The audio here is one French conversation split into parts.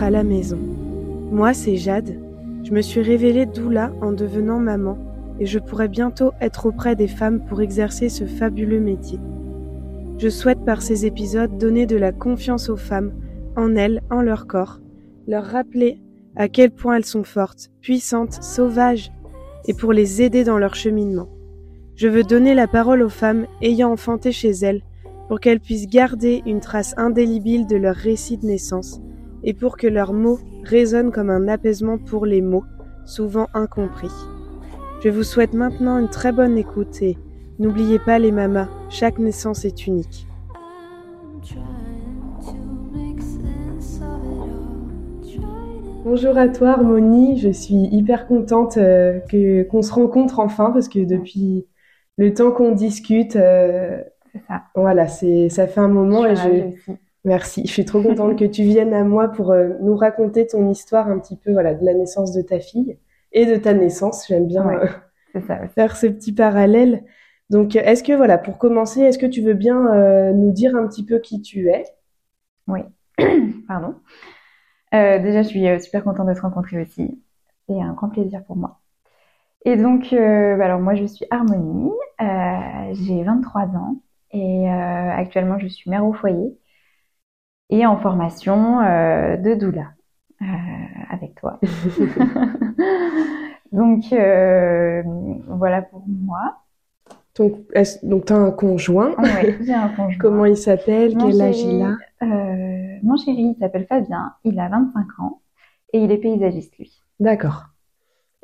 À la maison. Moi, c'est Jade. Je me suis révélée doula en devenant maman et je pourrais bientôt être auprès des femmes pour exercer ce fabuleux métier. Je souhaite par ces épisodes donner de la confiance aux femmes, en elles, en leur corps, leur rappeler à quel point elles sont fortes, puissantes, sauvages, et pour les aider dans leur cheminement. Je veux donner la parole aux femmes ayant enfanté chez elles pour qu'elles puissent garder une trace indélébile de leur récit de naissance et pour que leurs mots résonnent comme un apaisement pour les mots, souvent incompris. Je vous souhaite maintenant une très bonne écoute et n'oubliez pas les mamas, chaque naissance est unique. Bonjour à toi Harmonie, je suis hyper contente euh, que qu'on se rencontre enfin parce que depuis le temps qu'on discute, euh, ça. Voilà, c'est ça fait un moment je et je... merci. Je suis trop contente que tu viennes à moi pour euh, nous raconter ton histoire un petit peu voilà de la naissance de ta fille et de ta naissance. J'aime bien ouais, euh, ça, faire ce petit parallèle. Donc est-ce que voilà pour commencer, est-ce que tu veux bien euh, nous dire un petit peu qui tu es? Oui. Pardon. Déjà, je suis super contente de te rencontrer aussi. C'est un grand plaisir pour moi. Et donc, bah alors moi, je suis Harmonie. j'ai 23 ans. Et actuellement, je suis mère au foyer et en formation euh, de doula euh, avec toi. donc voilà pour moi. Donc, donc tu as un conjoint? Oui, j'ai un conjoint. Comment il s'appelle? Quel âge il a? Mon chéri, il s'appelle Fabien. Il a 25 ans et il est paysagiste, lui. D'accord.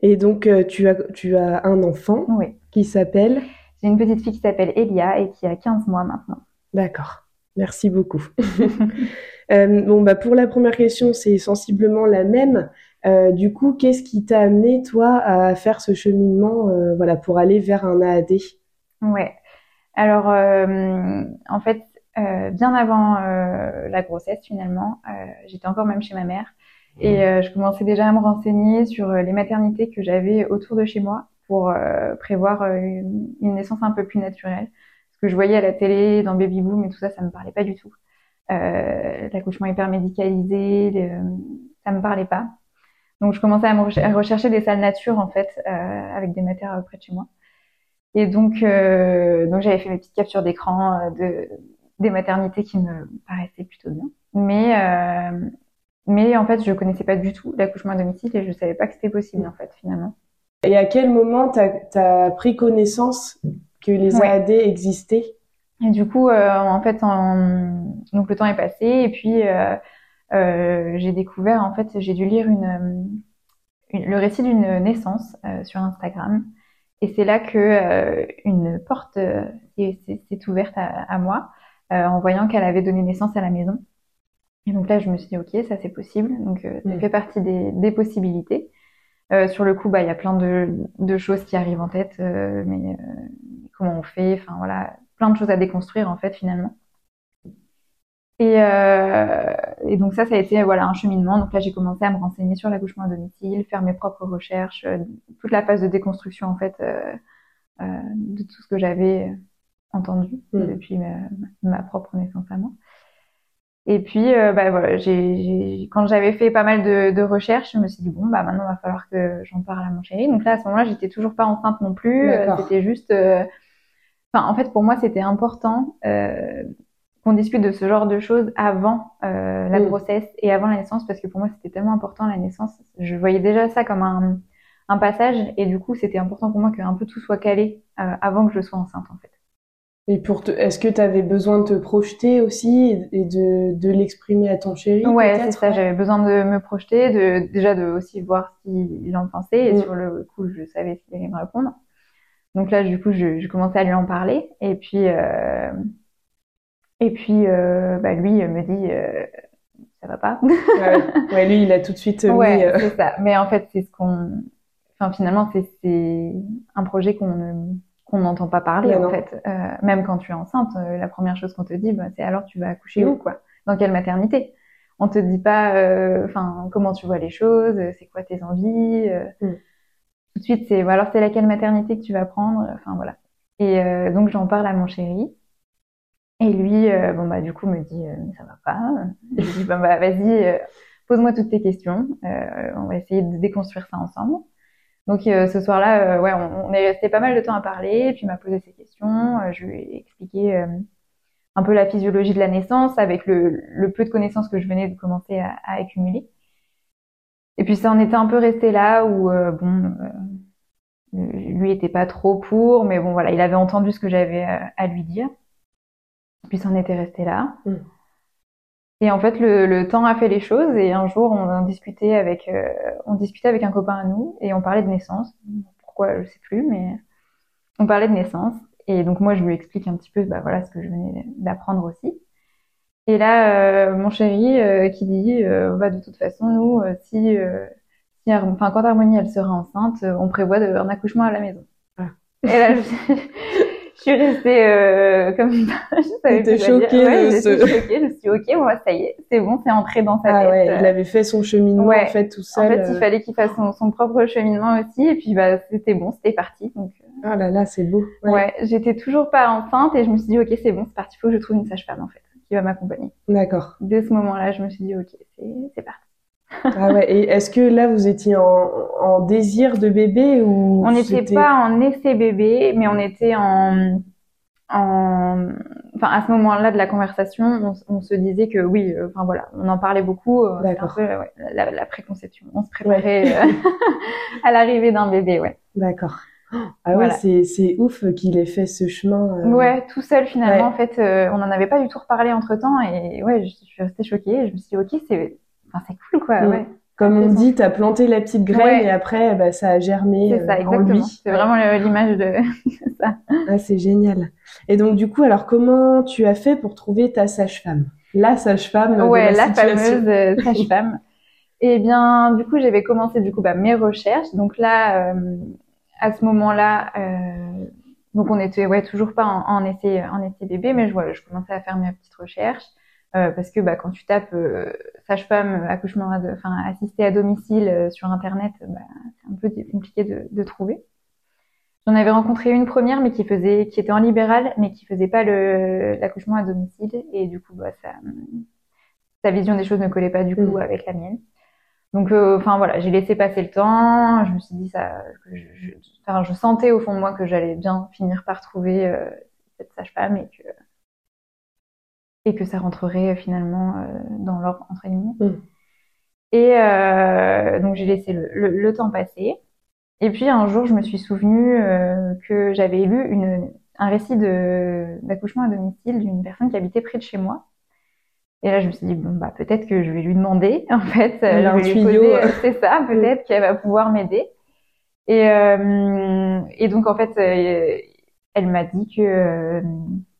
Et donc, tu, as, tu as un enfant oui. qui s'appelle? J'ai une petite fille qui s'appelle Elia et qui a 15 mois maintenant. D'accord. Merci beaucoup. euh, bon, bah, pour la première question, c'est sensiblement la même. Euh, du coup, qu'est-ce qui t'a amené, toi, à faire ce cheminement euh, voilà, pour aller vers un AAD Ouais. Alors, euh, en fait, bien avant la grossesse, finalement, j'étais encore même chez ma mère. Et je commençais déjà à me renseigner sur les maternités que j'avais autour de chez moi pour euh, prévoir euh, une, une, naissance un peu plus naturelle. Que je voyais à la télé, dans Baby Boom et tout ça, ça me parlait pas du tout. Euh, L'accouchement hyper médicalisé, le, ça me parlait pas. Donc je commençais à, rechercher des salles nature en fait, euh, avec des matières près de chez moi. Et donc, euh, donc j'avais fait mes petites captures d'écran de des maternités qui me paraissaient plutôt bien. Mais mais en fait, je connaissais pas du tout l'accouchement à domicile et je savais pas que c'était possible en fait finalement. Et à quel moment tu as, pris connaissance que les ouais. AAD existaient Et du coup, euh, en fait, en... donc le temps est passé et puis euh, euh, j'ai découvert, en fait, j'ai dû lire une, une, le récit d'une naissance sur Instagram. Et c'est là que euh, une porte s'est ouverte à, à moi en voyant qu'elle avait donné naissance à la maison. Et donc là, je me suis dit, ok, ça c'est possible. Donc ça mmh. fait partie des, des possibilités. Euh, sur le coup, bah, il y a plein de, de, choses qui arrivent en tête, euh, mais euh, comment on fait Enfin voilà, plein de choses à déconstruire en fait finalement. Et, et, donc ça, ça a été voilà un cheminement. Donc là, j'ai commencé à me renseigner sur l'accouchement à domicile, faire mes propres recherches, toute la phase de déconstruction en fait de tout ce que j'avais entendu mmh. depuis ma, ma, propre naissance à moi. Et puis, euh, bah, voilà, quand j'avais fait pas mal de, de, recherches, je me suis dit bon, bah maintenant, il va falloir que j'en parle à mon chéri. Donc là, à ce moment-là, j'étais toujours pas enceinte non plus. C'était juste, euh... enfin, en fait, pour moi, c'était important euh, qu'on discute de ce genre de choses avant euh, la mmh. grossesse et avant la naissance, parce que pour moi, c'était tellement important la naissance. Je voyais déjà ça comme un, un passage, et du coup, c'était important pour moi qu'un peu tout soit calé euh, avant que je sois enceinte, en fait. Et pour te, est-ce que tu avais besoin de te projeter aussi et de, de l'exprimer à ton chéri Ouais, c'est ça. J'avais besoin de me projeter, de déjà de aussi voir qu'il en pensait. Et mmh. sur le coup, je savais qu'il allait me répondre. Donc là, du coup, je, je, commençais à lui en parler. Et puis, euh, et puis, euh, bah, lui me dit, euh, ça va pas. ouais, ouais, lui, il a tout de suite. ouais, mis, c'est ça. Mais en fait, c'est ce qu'on. Enfin, finalement, c'est un projet qu'on ne qu'on n'entend pas parler Mais en non. fait. Euh, même quand tu es enceinte, euh, la première chose qu'on te dit, bah, c'est alors tu vas accoucher Mm. où quoi? Dans quelle maternité? On te dit pas, euh, enfin comment tu vois les choses, euh, c'est quoi tes envies. euh, Mm. Tout de suite, c'est alors c'est laquelle maternité que tu vas prendre. Enfin voilà. Et euh, donc j'en parle à mon chéri. Et lui, bon bah du coup me dit mais ça va pas. Et je dis bah, bah vas-y, pose-moi toutes tes questions. on va essayer de déconstruire ça ensemble. Donc ce soir-là, ouais, on, est resté pas mal de temps à parler. Puis il m'a posé ses questions. je lui ai expliqué un peu la physiologie de la naissance avec le, le peu de connaissances que je venais de commencer à, accumuler. Et puis ça en était un peu resté là où euh, bon, euh, lui était pas trop pour, mais bon voilà, il avait entendu ce que j'avais à, euh, lui dire. Puis ça en était resté là. Mm. Et en fait, le, le, temps a fait les choses. Et un jour, on, discutait avec, euh, on discutait avec un copain à nous et on parlait de naissance. Pourquoi, je sais plus, mais on parlait de naissance. Et donc moi, je lui explique un petit peu, bah voilà, ce que je venais d'apprendre aussi. Et là, euh, mon chéri euh, qui dit, bah de toute façon, nous, si, si, enfin quand Harmonie elle sera enceinte, on prévoit de, un accouchement à la maison. Ah. Et là, je, je suis restée comme je savais plus choquée. Ouais, ce... choquée. Je me suis dit, ok, bon, ça y est, c'est bon, c'est entré dans sa ah, tête. Ouais, il avait fait son cheminement en fait tout seul. En fait, il fallait qu'il fasse son, son, propre cheminement aussi, et puis bah c'était bon, c'était parti. Donc ah là là, c'est beau. Ouais, ouais j'étais toujours pas enceinte et je me suis dit, ok, c'est bon, c'est parti, faut que je trouve une sage-femme en fait, qui va m'accompagner. D'accord. Dès ce moment-là, je me suis dit, ok, c'est parti. Ah ouais, et est-ce que là vous étiez en, en désir de bébé ou On n'était pas en essai bébé, mais on était en, en, enfin à ce moment-là de la conversation, on, on, se disait que oui, euh, enfin voilà, on en parlait beaucoup. Euh, D'accord. Ouais, la, la, préconception, on se préparait ouais. Euh, à l'arrivée d'un bébé, ouais. D'accord. Ah ouais, c'est, c'est ouf qu'il ait fait ce chemin. Euh... Ouais, tout seul finalement. En fait, euh, on n'en avait pas du tout reparlé entre temps et ouais, je, suis restée choquée. Je me suis dit, ok, c'est, enfin, c'est cool quoi. Ouais. Comme on dit, t'as planté la petite graine ouais. et après, bah, ça a germé c'est ça, euh, en lui. C'est vraiment l'image de ça. Ah, c'est génial. Et donc, du coup, alors, comment tu as fait pour trouver ta sage-femme? La sage-femme Ouais, de la, la fameuse euh, sage-femme. et bien, du coup, j'avais commencé du coup bah, mes recherches. Donc là, euh, à ce moment-là, euh, donc on était ouais toujours pas en, en essai en essai bébé, mais je voilà, je commençais à faire mes petites recherches euh, parce que bah, quand tu tapes euh, sage-femme accouchement, enfin assisté à domicile euh, sur internet, bah, c'est un peu compliqué de, de trouver. J'en avais rencontré une première, mais qui faisait, qui était en libéral, mais qui faisait pas le l'accouchement à domicile, et du coup, bah, ça, sa vision des choses ne collait pas du coup mmh. avec la mienne. Donc, euh, enfin voilà, j'ai laissé passer le temps. Je me suis dit ça, que je, je, je sentais au fond de moi que j'allais bien finir par trouver euh, cette sage-femme et que et que ça rentrerait finalement euh, dans l'ordre entre guillemets. Mm. Et euh, donc j'ai laissé le, le, le, temps passer. Et puis un jour, je me suis souvenu euh, que j'avais lu une, un récit d'accouchement à domicile d'une personne qui habitait près de chez moi et là, je me suis dit, bon, bah, peut-être que je vais lui demander, en fait. Lui poser, c'est ça, peut-être qu'elle va pouvoir m'aider. Et, euh, et donc, en fait, euh, elle m'a dit que, euh,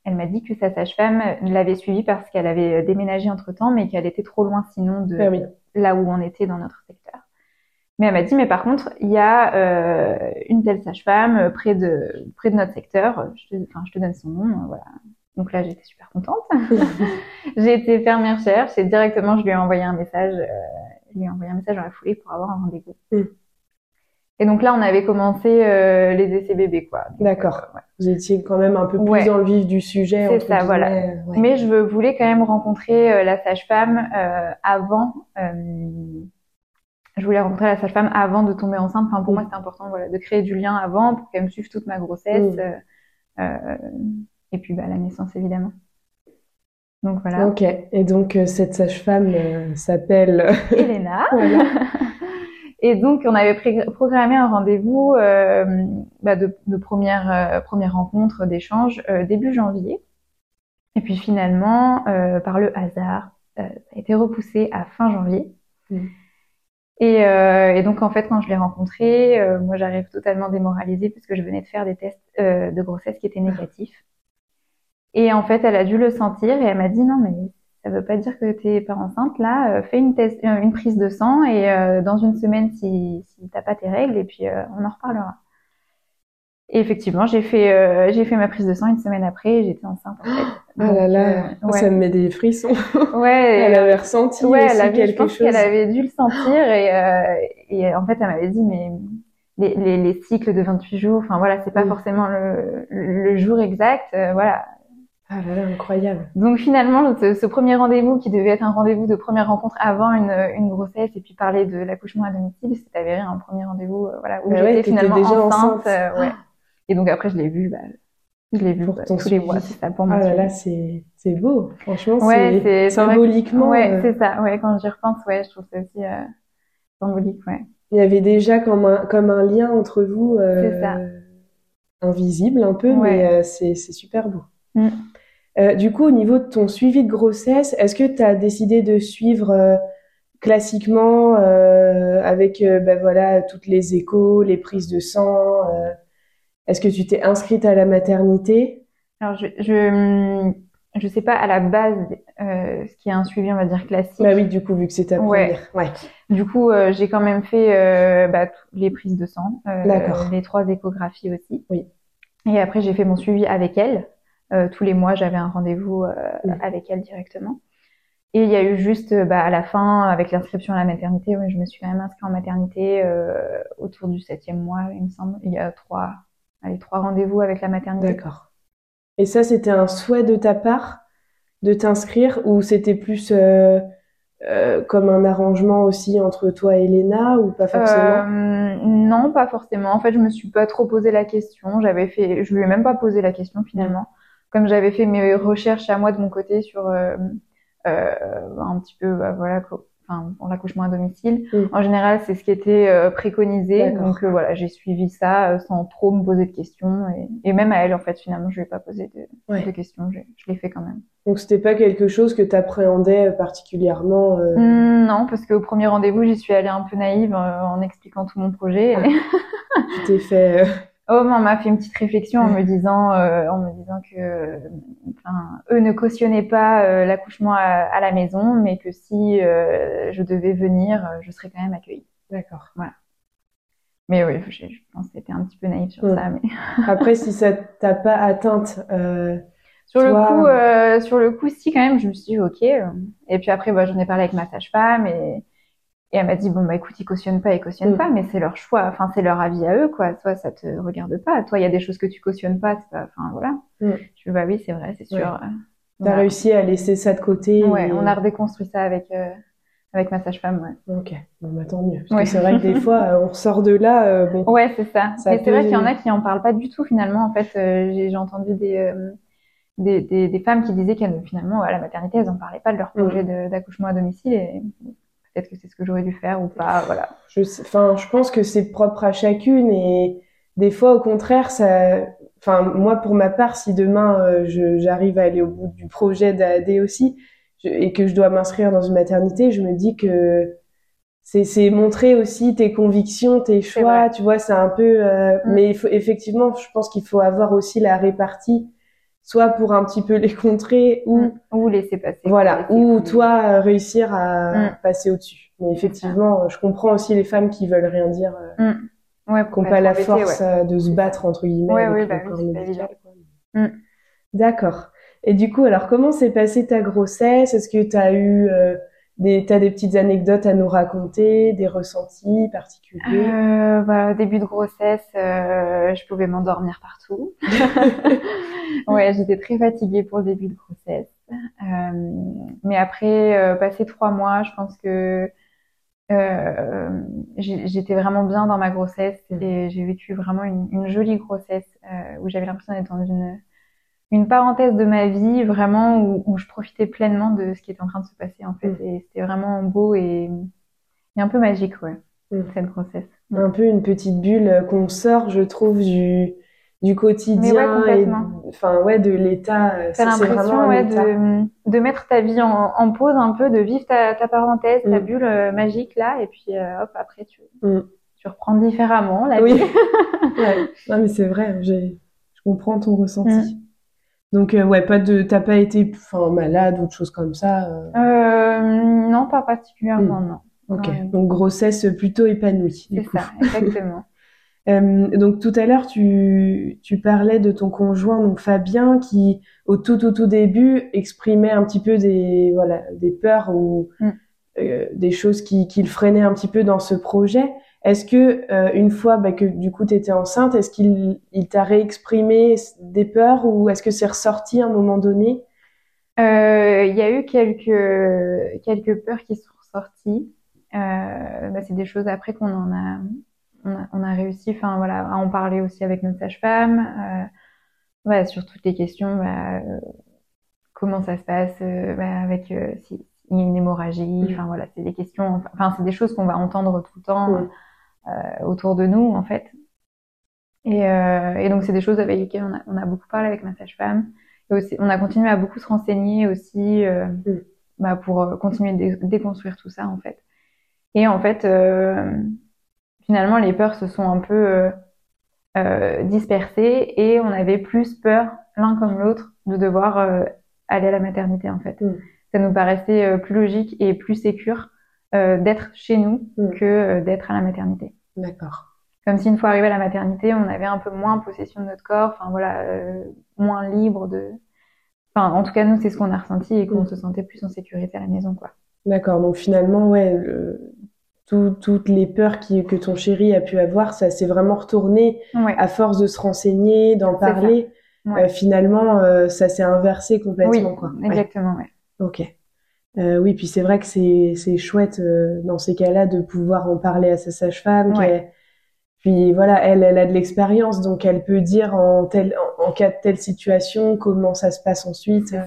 elle m'a dit que sa sage-femme l'avait suivie parce qu'elle avait déménagé entre temps, mais qu'elle était trop loin sinon de ah oui. là où on était dans notre secteur. Mais elle m'a dit, mais par contre, il y a euh, une telle sage-femme près de près de notre secteur. Je te, enfin, je te donne son nom, voilà. Donc là, j'étais super contente. j'ai été faire mes recherches et directement, je lui ai envoyé un message. Euh, je lui ai envoyé un message dans la foulée pour avoir un rendez-vous. Et donc là, on avait commencé euh, les essais bébés, quoi. D'accord. Euh, ouais. Vous étiez quand même un peu plus ouais. dans le vif du sujet. C'est ça, voilà. Ouais. Mais je voulais quand même rencontrer euh, la sage-femme euh, avant. je voulais rencontrer la sage-femme avant de tomber enceinte. Enfin, pour mm. moi, c'était important, voilà, de créer du lien avant pour qu'elle me suive toute ma grossesse. Mm et puis bah, la naissance évidemment. Donc voilà. Ok. Et donc euh, cette sage-femme euh, s'appelle Elena. Et donc on avait programmé un rendez-vous euh, bah, de, de, première euh, première rencontre d'échange euh, début janvier. Et puis finalement, par le hasard, ça a été repoussé à fin janvier. Mmh. Et, et, donc en fait, quand je l'ai rencontré, moi j'arrive totalement démoralisée parce que je venais de faire des tests de grossesse qui étaient négatifs. Et en fait, elle a dû le sentir et elle m'a dit non mais ça veut pas dire que tu n'es pas enceinte. Là, euh, fais une, test, euh, une prise de sang et euh, dans une semaine, si, si t'as pas tes règles, et puis euh, on en reparlera. Et effectivement, j'ai fait euh, j'ai fait ma prise de sang une semaine après et j'étais enceinte. En fait. Ah là là, ouais. ça me met des frissons. Ouais. elle avait ressenti ouais, aussi elle avait, quelque je pense chose. qu'elle avait dû le sentir et et en fait, elle m'avait dit mais les, les, les, cycles de 28 jours, enfin voilà, c'est pas mmh. forcément le, le, jour exact, voilà Ah là là, incroyable. Donc finalement, ce, premier rendez-vous qui devait être un rendez-vous de première rencontre avant une, une grossesse et puis parler de l'accouchement à domicile, s'est avéré un premier rendez-vous euh, voilà, où Bah j'étais ouais, finalement déjà enceinte. enceinte. euh, ouais. Et donc après, je l'ai vu, bah, je l'ai vu Pour bah, tous les mois, c'est ça pour mon Ah là là, c'est c'est beau. Franchement, Ouais, c'est c'est c'est vrai que- symboliquement. Ouais, euh, c'est ça. Ouais, quand j'y repense, ouais, je trouve ça aussi euh, symbolique, ouais. il y avait déjà comme un comme un lien entre vous. C'est ça. Invisible un peu, mais c'est c'est super beau. Mm. Euh, du coup, au niveau de ton suivi de grossesse, est-ce que tu as décidé de suivre euh, classiquement euh, avec ben voilà toutes les échos, les prises de sang Est-ce que tu t'es inscrite à la maternité? Alors, je, je, je sais pas à la base euh, ce qui est un suivi, on va dire classique. Bah oui, du coup, vu que c'est ta première. Ouais. Du coup, euh, j'ai quand même fait euh, bah, les prises de sang, les trois échographies aussi. Oui. Et après, j'ai fait mon suivi avec elle. Euh, tous les mois, j'avais un rendez-vous euh, Oui. avec elle directement. Et il y a eu juste euh, bah, à la fin, avec l'inscription à la maternité, ouais, je me suis quand même inscrite en maternité euh, autour du septième mois, il me semble. Il y a trois, allez, trois rendez-vous avec la maternité. D'accord. Et ça, c'était un souhait de ta part de t'inscrire ou c'était plus euh, euh, comme un arrangement aussi entre toi et Léna ou pas forcément? Non, pas forcément. En fait, je me suis pas trop posé la question. J'avais fait, je lui ai même pas posé la question finalement. Comme j'avais fait mes recherches à moi de mon côté sur euh, euh, un petit peu, bah, voilà, enfin, pour l'accouchement à domicile. En général, c'est ce qui était euh, préconisé. Donc voilà, j'ai suivi ça sans trop me poser de questions et, et même à elle en fait finalement, je lui ai pas posé de, Ouais. de questions. Je, je l'ai fait quand même. Donc c'était pas quelque chose que t'appréhendais particulièrement euh, Mm, non, parce qu'au premier rendez-vous, j'y suis allée un peu naïve euh, en expliquant tout mon projet. Ah. Tu t'es fait... euh, Oh, on m'a fait une petite réflexion en me disant, euh, en me disant que, enfin, eux ne cautionnaient pas euh, l'accouchement à, à la maison, mais que si euh, je devais venir, je serais quand même accueillie. D'accord. Mais oui, je, je pense que c'était un petit peu naïf sur ça. Mais Après, si ça t'a pas atteinte, euh, sur le coup, sur le coup, si quand même, je me suis dit ok. Et puis après, bah, j'en ai parlé avec ma sage-femme et et elle m'a dit bon bah écoute, ils cautionnent pas, ils cautionnent Mm. pas, mais c'est leur choix. Enfin, c'est leur avis à eux, quoi. Toi, ça te regarde pas. Toi, il y a des choses que tu cautionnes pas. C'est pas, enfin voilà. Mm. Je dis bah oui, c'est vrai, c'est sûr. Ouais. T'as a- réussi à laisser ça de côté. Ouais, et- on a redéconstruit ça avec euh, avec ma sage-femme. Ouais. Ok, bon, bah, tant mieux. Parce Ouais. que c'est vrai que des fois, euh, on ressort de là, euh, bon, Ouais, c'est ça. Ça c'est vrai qu'il y en a qui en parlent pas du tout finalement. En fait, euh, j'ai j'ai entendu des, des, des des femmes qui disaient qu'elles finalement à la maternité, elles en parlaient pas de leur Mhm. projet d'accouchement à domicile et peut-être que c'est ce que j'aurais dû faire ou pas. Voilà. je, enfin, je pense que c'est propre à chacune et des fois, au contraire, ça, enfin, moi, pour ma part, si demain, euh, j'arrive à aller au bout du projet d'AD aussi, je- et que je dois m'inscrire dans une maternité, je me dis que c'est, montrer aussi tes convictions, tes choix, tu vois, c'est un peu, euh, Mm. mais il faut, effectivement, je pense qu'il faut avoir aussi la répartie, soit pour un petit peu les contrer ou, Ou laisser passer. voilà, laisser ou toi euh, réussir à Mm. passer au-dessus. Mais effectivement, je comprends aussi les femmes qui veulent rien dire, euh, Ouais, qui n'ont pas la force euh, de se battre entre guillemets Ouais, bah oui. Mm. D'accord. Et du coup, alors comment s'est passée ta grossesse? Est-ce que tu as eu euh, des, t'as des petites anecdotes à nous raconter, des ressentis particuliers? Euh, bah, début de grossesse, euh, je pouvais m'endormir partout. ouais, j'étais très fatiguée pour le début de grossesse. Euh, mais après, euh, passé trois mois, je pense que euh, j'étais vraiment bien dans ma grossesse et j'ai vécu vraiment une, une jolie grossesse euh, où j'avais l'impression d'être dans une une parenthèse de ma vie vraiment où, où je profitais pleinement de ce qui était en train de se passer en fait Mm. et c'était vraiment beau et, et un peu magique ouais Mm. cette grossesse. Un peu une petite bulle qu'on sort, je trouve, du du quotidien Mais ouais, et complètement. enfin ouais de l'état. euh, T'as l'impression ouais, de, de mettre ta vie en, en pause un peu, de vivre ta, ta parenthèse, ta Mm. bulle euh, magique là, et puis euh, hop, après tu, Mm. tu reprends différemment la Oui. vie. ouais. Non mais c'est vrai, j'ai, je comprends ton ressenti. Mm. Donc euh, ouais, pas de, t'as pas été, enfin malade ou de choses comme ça. euh. Euh, non, pas particulièrement, non. Ok. Donc grossesse plutôt épanouie. C'est ça, exactement. Euh, donc tout à l'heure, tu, tu parlais de ton conjoint, donc Fabien, qui au tout tout tout début exprimait un petit peu des voilà des peurs ou Mm. euh, des choses qui, qui le freinaient un petit peu dans ce projet. Est-ce que une fois bah, que du coup tu étais enceinte, est-ce qu'il il, t'a réexprimé des peurs ou est-ce que c'est ressorti à un moment donné? Il y a eu quelques quelques peurs qui sont ressorties. Bah, c'est des choses après qu'on en a on a, réussi, enfin voilà, à en parler aussi avec notre sage-femme, euh, sur toutes les questions, bah, euh, comment ça se passe euh, avec euh, s'il y a une hémorragie, mm. enfin voilà, c'est des questions, enfin c'est des choses qu'on va entendre tout le temps mm. Autour de nous en fait. Et, et donc c'est des choses avec lesquelles on a, on a beaucoup parlé avec ma sage-femme. Et aussi, on a continué à beaucoup se renseigner aussi mm. bah, pour continuer de déconstruire tout ça en fait. Et en fait, finalement, les peurs se sont un peu euh, euh, dispersées et on avait plus peur l'un comme l'autre de devoir euh, aller à la maternité en fait. Mm. Ça nous paraissait euh, plus logique et plus sécure d'être chez nous mm. que d'être à la maternité. D'accord. Comme si une fois arrivé à la maternité, on avait un peu moins possession de notre corps, enfin voilà, moins libre de. Enfin, en tout cas, nous, c'est ce qu'on a ressenti et qu'on mm. se sentait plus en sécurité à la maison, quoi. D'accord. Donc finalement, ouais, le, toutes les peurs qui, que ton chéri a pu avoir, ça s'est vraiment retourné à force de se renseigner, d'en parler. Euh, finalement, euh, ça s'est inversé complètement. Oui, quoi. exactement. Ouais. Ok. Euh, oui, puis c'est vrai que c'est c'est chouette euh, dans ces cas-là de pouvoir en parler à sa sage-femme. Puis voilà, elle elle a de l'expérience, donc elle peut dire en tel en, cas de telle situation comment ça se passe ensuite. Ça.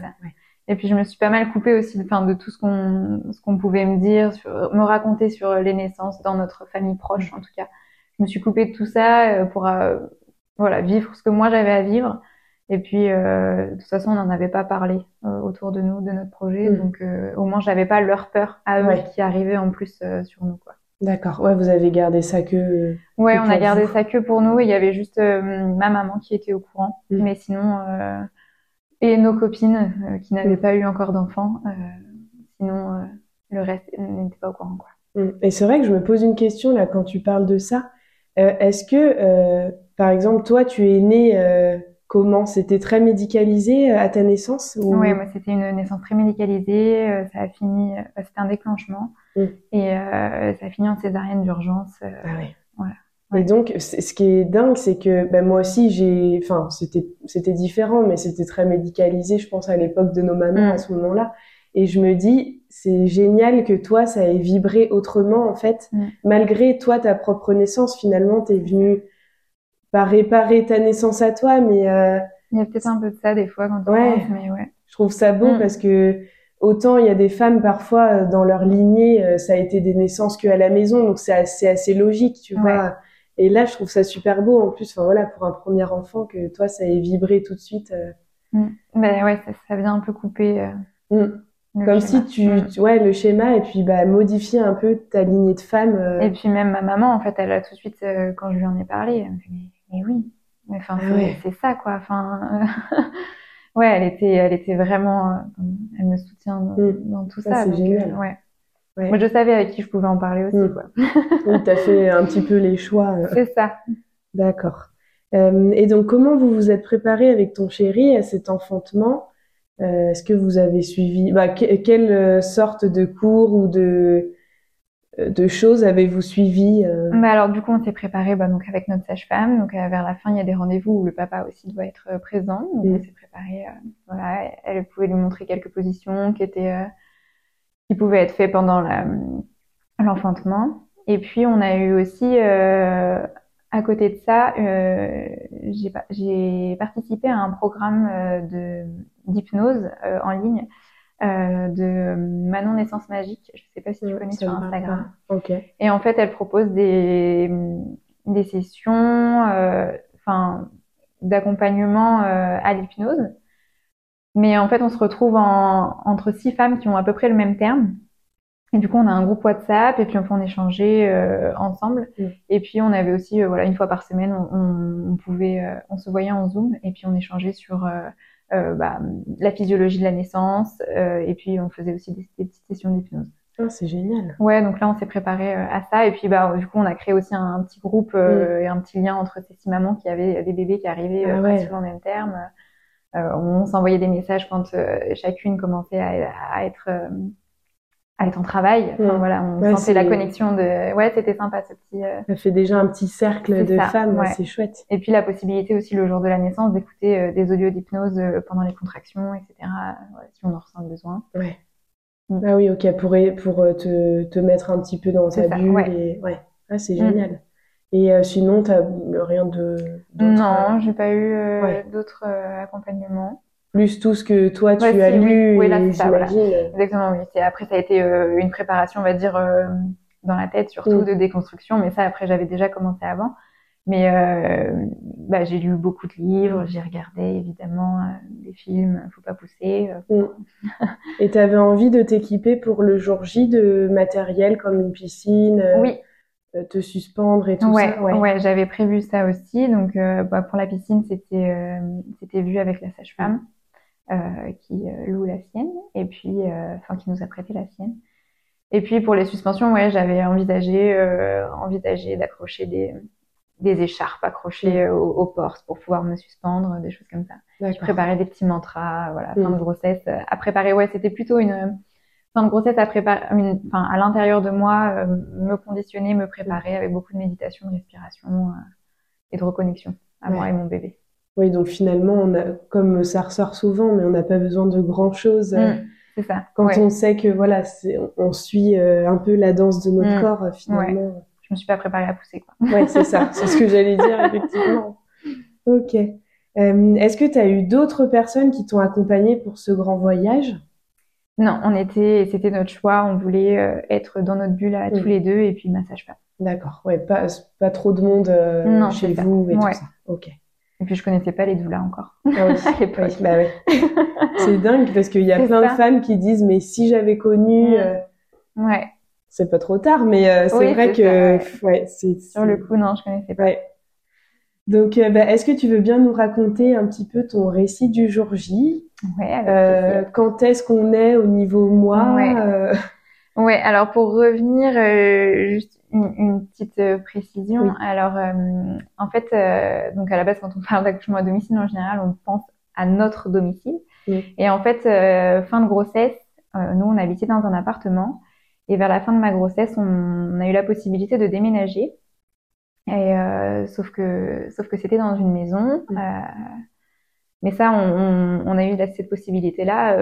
Et puis je me suis pas mal coupée aussi, enfin de tout ce qu'on ce qu'on pouvait me dire, sur, me raconter sur les naissances dans notre famille proche en tout cas. Je me suis coupée de tout ça euh, pour euh, voilà vivre ce que moi j'avais à vivre. Et puis euh, de toute façon on n'en avait pas parlé euh, autour de nous de notre projet, mm. donc au moins j'avais pas leur peur à eux qui arrivaient en plus sur nous quoi. D'accord. Ouais, vous avez gardé ça que. Ouais, on a gardé ça que pour nous. Il y avait juste ma maman qui était au courant, mm. mais sinon et nos copines euh, qui n'avaient mm. pas eu encore d'enfants. Euh, sinon, euh, le reste n'était pas au courant. Quoi. Et c'est vrai que je me pose une question là quand tu parles de ça. Est-ce que, par exemple, toi, tu es née comment C'était très médicalisé à ta naissance ou... Oui, moi, c'était une naissance très médicalisée. ça a fini, c'était un déclenchement mm. et ça a fini en césarienne d'urgence. ah oui. Voilà. Et donc, ce qui est dingue, c'est que ben, moi aussi, j'ai, enfin, c'était, c'était différent, mais c'était très médicalisé, je pense, à l'époque de nos mamans à mm. ce moment-là. Et je me dis, c'est génial que toi, ça ait vibré autrement, en fait. Mm. Malgré toi, ta propre naissance, finalement, t'es venue pas réparer ta naissance à toi, mais... Euh... Il y a peut-être un peu de ça, des fois, quand on ouais. pense, mais ouais. Je trouve ça beau mm. parce que autant il y a des femmes, parfois, euh, dans leur lignée, euh, ça a été des naissances qu'à la maison, donc c'est assez, assez logique, tu vois et là, je trouve ça super beau en plus, enfin voilà, pour un premier enfant, que toi, ça ait vibré tout de suite. Euh. Mm. Ben ouais, ça, ça, vient un peu couper. Euh, mm. Comme si tu, mm. tu, ouais, le schéma, et puis bah, modifier un peu ta lignée de femme. Euh. Et puis même ma maman, en fait, elle a tout de suite, quand je lui en ai parlé, elle me dit, mais, oui, enfin, c'est ça, quoi. Enfin, ouais, elle était, elle était vraiment, elle me soutient dans, tout ça. c'est génial. Ouais. Moi, je savais avec qui je pouvais en parler aussi. Mm. Quoi. oui, tu as fait un petit peu les choix. Euh. C'est ça. D'accord. Euh, et donc, comment vous vous êtes préparé avec ton chéri à cet enfantement? Euh, Est-ce que vous avez suivi bah, Quelle euh, sorte de cours ou de, euh, de choses avez-vous suivi bah Alors, du coup, on s'est préparé bah, donc avec notre sage-femme. Donc, vers la fin, il y a des rendez-vous où le papa aussi doit être présent. Donc, mm. on s'est préparé. voilà, elle pouvait lui montrer quelques positions qui étaient qui pouvait être fait pendant l'enfantement. Et puis on a eu aussi, euh, à côté de ça, euh, j'ai participé à un programme euh, de d'hypnose euh, en ligne euh, de Manon Naissance Magique. Je sais pas si tu connais sur Instagram. Okay. Et en fait, elle propose des des sessions, enfin d'accompagnement à l'hypnose mais en fait, on se retrouve en, entre six femmes qui ont à peu près le même terme. Et du coup, on a un groupe WhatsApp et puis on peut en échanger euh, ensemble. Mm. Et puis, on avait aussi, euh, voilà, une fois par semaine, on, on pouvait, euh, on se voyait en Zoom et puis on échangeait sur bah, la physiologie de la naissance. et puis, on faisait aussi des, des petites sessions d'hypnose. Ah, c'est génial. Ouais, donc là, on s'est préparé à ça. Et puis, bah, du coup, on a créé aussi un, petit groupe mm. et un petit lien entre ces six mamans qui avaient des bébés qui arrivaient ah, ouais. en même terme. Euh, on s'envoyait des messages quand euh, chacune commençait euh, à être en travail. Enfin, Mm. voilà, on Ouais, sentait la connexion de. Ouais, c'était sympa ce petit. euh, Ça fait déjà un petit cercle de ça, femmes, ouais. c'est chouette. Et puis la possibilité aussi le jour de la naissance d'écouter euh, des audios d'hypnose euh, pendant les contractions, etc. euh, si on en ressent le besoin. Ouais. Mm. Ah oui, ok, pour, pour te, te mettre un petit peu dans ta bulle. ouais. Et... ouais. Ah, c'est Mm. génial. Et euh, sinon, t'as rien de. d'autre, Non, j'ai pas eu d'autres accompagnements. Plus tout ce que toi, tu Ouais, as lu, Oui, là, et c'est ça, voilà. Exactement, oui. C'est après ça a été euh, une préparation, on va dire, euh, dans la tête, surtout Mm. de déconstruction. Mais ça, après, j'avais déjà commencé avant. Mais euh, bah, j'ai lu beaucoup de livres, j'ai regardé évidemment des films. Faut pas pousser. euh, Et tu avais envie de t'équiper pour le jour J de matériel comme une piscine, Oui, te suspendre et tout ouais, ça? ouais, j'avais prévu ça aussi. Donc, bah, pour la piscine, c'était c'était vu avec la sage-femme qui euh, loue la sienne, et puis, euh, enfin, qui nous a prêté la sienne. Et puis pour les suspensions, ouais, j'avais envisagé euh, envisagé d'accrocher des des écharpes accrochées euh, aux, aux portes pour pouvoir me suspendre, des choses comme ça. D'accord. Préparer des petits mantras, voilà, fin Mm. de grossesse euh, à préparer. Ouais, c'était plutôt une euh, fin de grossesse à préparer, une- enfin à l'intérieur de moi, euh, me conditionner, me préparer avec beaucoup de méditation, de respiration euh, et de reconnexion à moi et mon bébé. Oui, donc finalement, on a, comme ça ressort souvent, mais on n'a pas besoin de grand chose. Mm, c'est ça. Quand ouais. on sait que voilà, on, on suit euh, un peu la danse de notre Mm. corps, euh, finalement. Je me suis pas préparée à pousser quoi. Ouais, c'est ça, c'est ce que j'allais dire, effectivement. Ok. Euh, est-ce que tu as eu d'autres personnes qui t'ont accompagné pour ce grand voyage? Non, on était, c'était notre choix. On voulait euh, être dans notre bulle à Mm. tous les deux et puis massage pas. D'accord. Ouais, pas, pas trop de monde euh, Non, chez vous et Ouais. tout ça. Ok. Et puis je connaissais pas les doulas encore. Ah oui, À l'époque. oui, bah ouais. C'est dingue parce qu'il y a plein de femmes qui disent mais si j'avais connu, Mm. euh, Ouais. c'est pas trop tard, mais euh, c'est vrai que ça, ouais, c'est Sur le coup, non, je connaissais pas. Ouais. Donc, euh, bah, est-ce que tu veux bien nous raconter un petit peu ton récit du jour J? Ouais, avec quand est-ce qu'on est au niveau mois? Ouais. Ouais, alors pour revenir, juste une, une petite euh, précision. Oui. Alors, euh, en fait, euh, donc à la base, quand on parle d'accouchement à domicile, en général, on pense à notre domicile. Oui. Et en fait, euh, fin de grossesse, nous, on habitait dans un appartement. Et vers la fin de ma grossesse, on, on a eu la possibilité de déménager. Et sauf que, sauf que c'était dans une maison. Mais ça, on, on, on a eu cette possibilité-là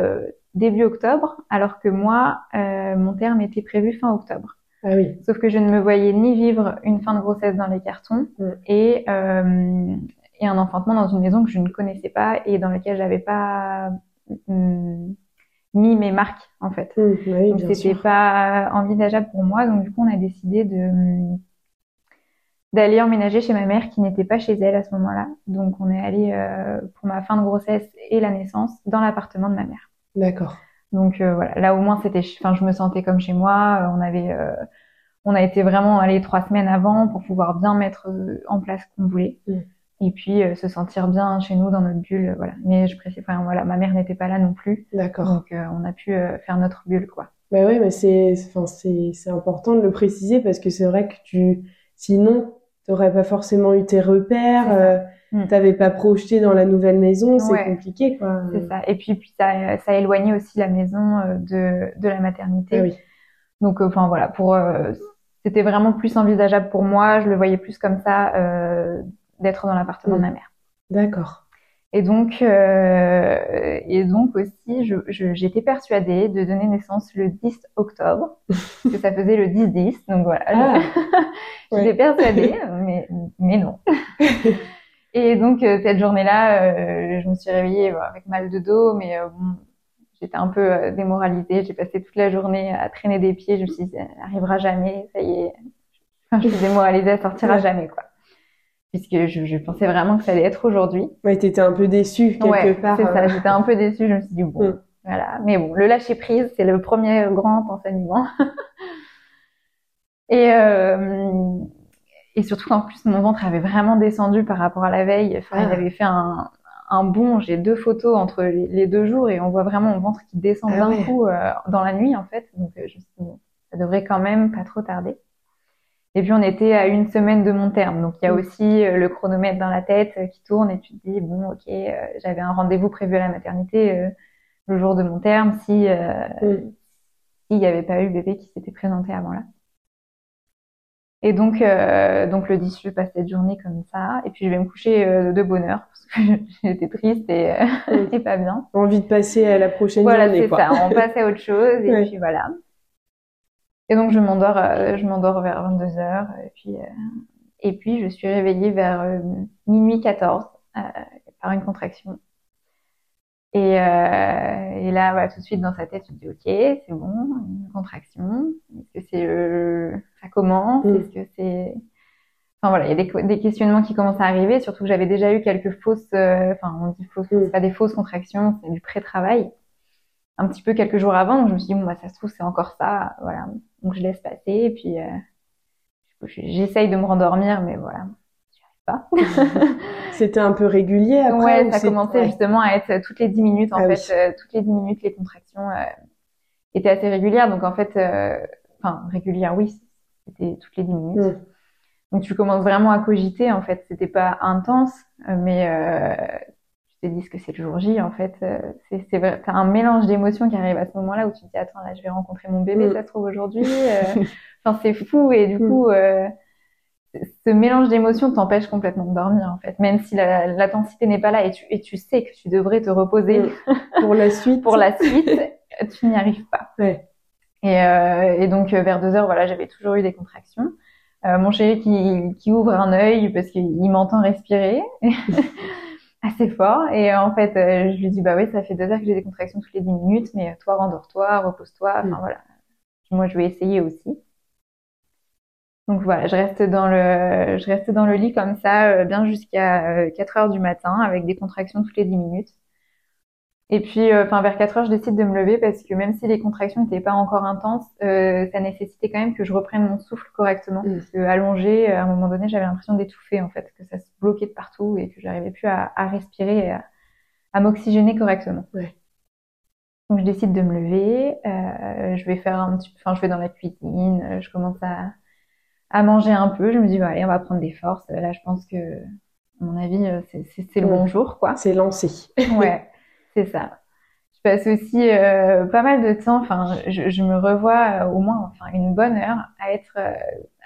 début octobre, alors que moi, mon terme était prévu fin octobre. Ah oui. Sauf que je ne me voyais ni vivre une fin de grossesse dans les cartons Mm. et, euh, et un enfantement dans une maison que je ne connaissais pas et dans laquelle j'avais pas hum, mis mes marques en fait. Hum, oui, Donc c'était pas envisageable pour moi. Donc du coup, on a décidé de d'aller emménager chez ma mère qui n'était pas chez elle à ce moment-là. Donc on est allé euh, pour ma fin de grossesse et la naissance dans l'appartement de ma mère. D'accord. Donc euh, voilà, là au moins c'était, enfin je me sentais comme chez moi. Euh, On avait, euh, on a été vraiment allé trois semaines avant pour pouvoir bien mettre euh, en place ce qu'on voulait. Mm. Et puis euh, se sentir bien chez nous dans notre bulle, euh, voilà. Mais je précise, enfin voilà, ma mère n'était pas là non plus, D'accord. donc euh, on a pu euh, faire notre bulle quoi. Bah ouais, mais c'est, enfin, c'est, c'est important de le préciser parce que c'est vrai que tu, sinon, t'aurais pas forcément eu tes repères, euh, Mm. t'avais pas projeté dans la nouvelle maison, c'est Ouais. compliqué, quoi. C'est ça. Et puis, puis ça, ça éloignait aussi la maison euh, de, de la maternité. Oui. Donc, euh, enfin voilà, pour euh, c'était vraiment plus envisageable pour moi. Je le voyais plus comme ça d'être dans l'appartement Mm. de ma mère. D'accord. Et donc, euh, et donc aussi, je, je- j'étais persuadée de donner naissance le 10 octobre, que ça faisait le 10-10. Donc voilà, Ah. j'étais Ouais. persuadée, mais, mais non. Et donc, euh, cette journée-là, euh, je me suis réveillée euh, avec mal de dos, mais euh, bon, j'étais un peu démoralisée. J'ai passé toute la journée à traîner des pieds. Je me suis dit, ça n'arrivera jamais, ça y est. Enfin, je suis démoralisée, elle sortira jamais, quoi. Puisque je, je pensais vraiment que ça allait être aujourd'hui. Ouais, t'étais un peu déçue, quelque Ouais, part. c'est ça. J'étais un peu déçue. Je me suis dit, bon, Mm. voilà. Mais bon, le lâcher prise, c'est le premier grand enseignement. et, euh, et surtout qu'en plus, mon ventre avait vraiment descendu par rapport à la veille. Enfin, Ah. il avait fait un, un bond. J'ai deux photos entre les, les deux jours et on voit vraiment mon ventre qui descend Ah d'un ouais. coup euh, dans la nuit, en fait. Donc, euh, je me suis dit, bon, ça devrait quand même pas trop tarder. Et puis, on était à une semaine de mon terme. Donc, il y a Mm. aussi euh, le chronomètre dans la tête euh, qui tourne et tu te dis, bon, ok, euh, j'avais un rendez-vous prévu à la maternité euh, le jour de mon terme. Si, euh, Mm. s'il n'y avait pas eu le bébé qui s'était présenté avant là. Et donc, euh, donc le 10, je passe cette journée comme ça. Et puis, je vais me coucher euh, de bonne heure parce que j'étais triste et, euh, pas bien. Envie de passer à la prochaine voilà, journée. Voilà, c'est ça. On passe à autre chose et puis voilà. Et donc, je m'endors, euh, je m'endors vers 22 heures. Et puis, et puis, je suis réveillée vers minuit 14 par une contraction. Et, euh, et là, voilà, tout de suite dans sa tête, je me dis ok, c'est bon, une contraction. Est-ce que c'est euh, ça commence? Mm. Est-ce que c'est Enfin voilà, il y a des, des, questionnements qui commencent à arriver. Surtout que j'avais déjà eu quelques fausses, euh, enfin on dit fausses, mm. c'est pas des fausses contractions, c'est du pré-travail. Un petit peu quelques jours avant, donc je me suis dit bon bah ça se trouve c'est encore ça, voilà. Donc je laisse passer et puis euh, j'essaye de me rendormir, mais voilà, pas. C'était un peu régulier après Ouais, ça commençait justement à être toutes les 10 minutes en ah fait, euh, toutes les 10 minutes les contractions euh, étaient assez régulières donc en fait euh, enfin régulières oui, c'était toutes les 10 minutes. Mm. Donc tu commences vraiment à cogiter en fait, c'était pas intense mais tu te dis que c'est le jour J en fait, c'est c'est un mélange d'émotions qui arrive à ce moment-là où tu te dis attends là je vais rencontrer mon bébé mm. ça se trouve aujourd'hui enfin c'est fou et du mm. coup ce mélange d'émotions t'empêche complètement de dormir en fait, même si l'intensité n'est pas là et tu, et tu sais que tu devrais te reposer pour la suite. pour la suite, tu n'y arrives pas. Ouais. Et, euh, et, donc vers deux heures, voilà, j'avais toujours eu des contractions. Euh, mon chéri qui, qui ouvre un œil parce qu'il m'entend respirer assez fort. Et en fait, euh, je lui dis bah oui, ça fait deux heures que j'ai des contractions toutes les dix minutes, mais toi rendors-toi, repose-toi. Enfin mm. voilà. Moi, je vais essayer aussi. Donc voilà, je reste dans le, je reste dans le lit comme ça, euh, bien jusqu'à 4 euh, heures du matin, avec des contractions toutes les 10 minutes. Et puis, euh, enfin vers 4 heures, je décide de me lever parce que même si les contractions n'étaient pas encore intenses, ça nécessitait quand même que je reprenne mon souffle correctement. Mm. Parce que allongé, à un moment donné, j'avais l'impression d'étouffer en fait, que ça se bloquait de partout et que j'arrivais plus à, à, respirer et à, à m'oxygéner correctement. Ouais. Donc je décide de me lever, je vais faire un petit, enfin je vais dans la cuisine, je commence à à manger un peu. Je me dis, bah, allez, on va prendre des forces. Là, je pense que, à mon avis, euh, c'est le bon jour, quoi. C'est lancé. ouais, c'est ça. Je passe aussi euh, pas mal de temps, enfin, je, je me revois euh, au moins enfin, une bonne heure à être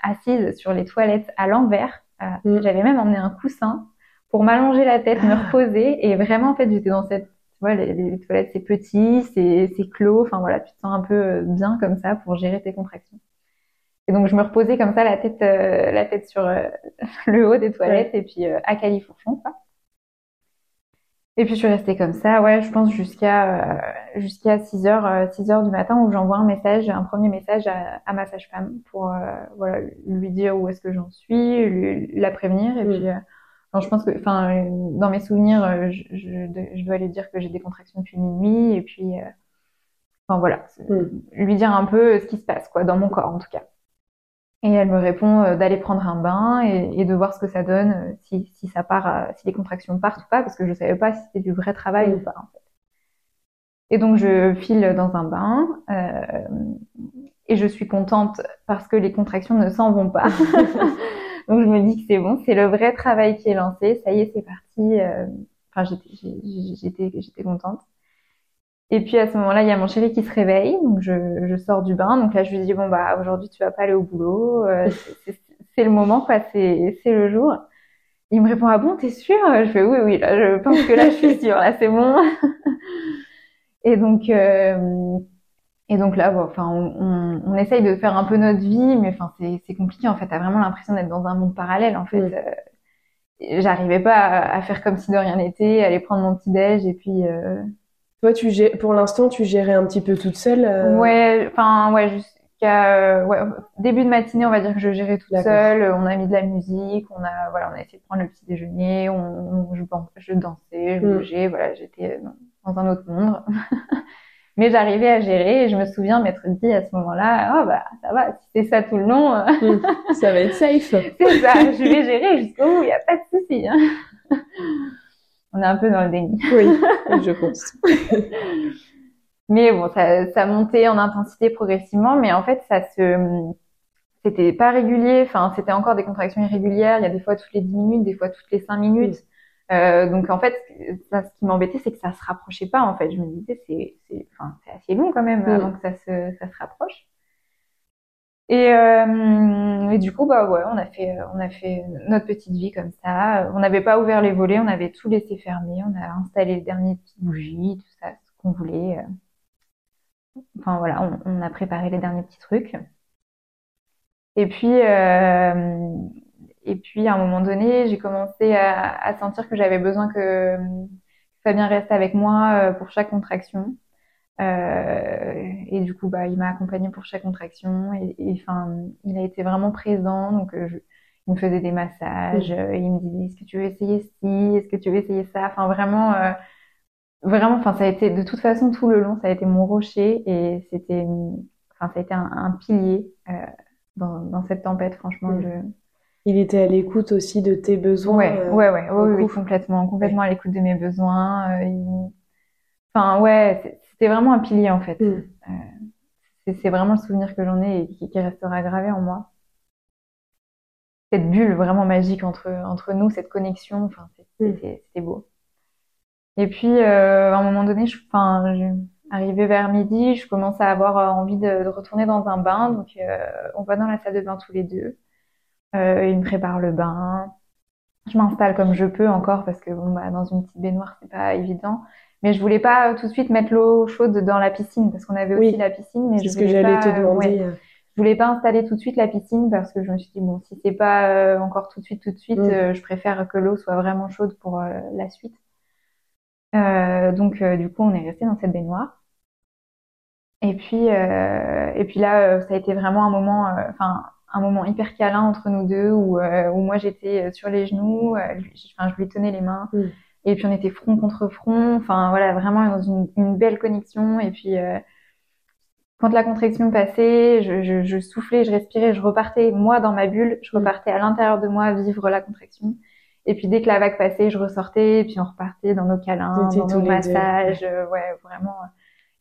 assise sur les toilettes à l'envers. Mm. J'avais même emmené un coussin pour m'allonger la tête, me ah. reposer. Et vraiment, en fait, j'étais dans cette... Tu vois, les, les toilettes, c'est petit, c'est clos. Enfin, voilà, tu te sens un peu bien comme ça pour gérer tes contractions. Et donc je me reposais comme ça la tête euh, la tête sur euh, le haut des toilettes et puis euh, à califourchon quoi. Et puis je suis restée comme ça, ouais, je pense jusqu'à jusqu'à 6 heures 6 heures du matin où j'envoie un message, un premier message à, à ma sage-femme pour voilà lui dire où est-ce que j'en suis, lui, la prévenir et puis alors je pense que enfin dans mes souvenirs je, je, dois lui dire que j'ai des contractions depuis minuit et puis enfin voilà, mm. lui dire un peu ce qui se passe quoi dans mon corps en tout cas. Et elle me répond euh, d'aller prendre un bain et, de voir ce que ça donne, euh, si, si ça part, euh, si les contractions partent ou pas, parce que je savais pas si c'était du vrai travail ou pas. En fait. Et donc je file dans un bain euh, et je suis contente parce que les contractions ne s'en vont pas. donc je me dis que c'est bon, c'est le vrai travail qui est lancé. Ça y est, c'est parti. Enfin, j'étais, j'étais contente. Et puis à ce moment-là, il y a mon chéri qui se réveille, donc je, je sors du bain. Donc là, je lui dis bon bah aujourd'hui tu vas pas aller au boulot, euh, c'est le moment quoi, c'est c'est le jour. Il me répond ah bon t'es sûr Je fais oui oui là je pense que là je suis sûre là c'est bon. et donc euh, et donc là bon, enfin on, on, essaye de faire un peu notre vie, mais enfin c'est c'est compliqué en fait. T'as vraiment l'impression d'être dans un monde parallèle en fait. Euh, J'arrivais pas à, à, faire comme si de rien n'était, aller prendre mon petit déj et puis euh, toi, tu pour l'instant, tu gérais un petit peu toute seule. Euh... Ouais, enfin ouais, jusqu'à euh, ouais, début de matinée, on va dire que je gérais toute seule. On a mis de la musique, on a voilà, on a essayé de prendre le petit déjeuner, on, je, je, dansais, je mm. bougeais, voilà, j'étais dans, un autre monde. Mais j'arrivais à gérer et je me souviens m'être dit à ce moment-là, oh bah ça va, si c'est ça tout le long, mm. ça va être safe. c'est ça, je vais gérer jusqu'au bout, il n'y a pas de souci. Hein on est un peu dans le déni. Oui, je pense. mais bon, ça, ça montait en intensité progressivement, mais en fait, ça se, c'était pas régulier. Enfin, c'était encore des contractions irrégulières. Il y a des fois toutes les 10 minutes, des fois toutes les 5 minutes. Euh, donc en fait, ça, ce qui m'embêtait, c'est que ça se rapprochait pas. En fait, je me disais, c'est, c'est, enfin, c'est assez long quand même avant que ça se, ça se rapproche. Et, euh, du coup, bah ouais, on a fait, on a fait notre petite vie comme ça. On n'avait pas ouvert les volets, on avait tout laissé fermer. On a installé les dernières petites bougies, tout ça, ce qu'on voulait. Enfin voilà, on, on, a préparé les derniers petits trucs. Et puis, euh, et puis à un moment donné, j'ai commencé à, à, sentir que j'avais besoin que Fabien reste avec moi euh, pour chaque contraction. Euh, et du coup, bah, il m'a accompagné pour chaque contraction. Et, enfin, il a été vraiment présent. Donc, euh, je, il me faisait des massages. Euh, il me disait, est-ce que tu veux essayer ci? Est-ce que tu veux essayer ça? Enfin, vraiment, vraiment. Enfin, ça a été de toute façon tout le long, ça a été mon rocher et c'était, enfin, ça a été un, un pilier dans, dans, cette tempête. Franchement, je il était à l'écoute aussi de tes besoins. Ouais, ouais, ouais, oui, complètement, complètement à l'écoute de mes besoins. Enfin, ouais, c'était vraiment un pilier en fait. Mm. Euh, c'est vraiment le souvenir que j'en ai et qui, restera gravé en moi. Cette bulle vraiment magique entre, entre nous, cette connexion, enfin, c'était mm. beau. Et puis, euh, à un moment donné, je, enfin, arrivé vers midi, je commence à avoir euh, envie de, de retourner dans un bain. Donc, euh, on va dans la salle de bain tous les deux. Il me prépare le bain. Je m'installe comme je peux encore parce que bon, bah, dans une petite baignoire, c'est pas évident. Mais je voulais pas tout de suite mettre l'eau chaude dans la piscine parce qu'on avait aussi la piscine. Mais c'est ce que j'allais te demander. je voulais pas installer tout de suite la piscine parce que je me suis dit bon si c'est pas euh, encore tout de suite tout de suite, mm. euh, je préfère que l'eau soit vraiment chaude pour euh, la suite. donc du coup on est resté dans cette baignoire. Et puis et puis là ça a été vraiment un moment enfin un moment hyper câlin entre nous deux où où moi j'étais sur les genoux, enfin je lui tenais les mains. Mm. Et puis on était front contre front, enfin voilà, vraiment dans une, une belle connexion. Et puis euh, quand la contraction passait, je, je, je, soufflais, je respirais, je repartais moi dans ma bulle, je mm. repartais à l'intérieur de moi vivre la contraction. Et puis dès que la vague passait, je ressortais, et puis on repartait dans nos câlins, dans nos massages, euh, ouais, vraiment.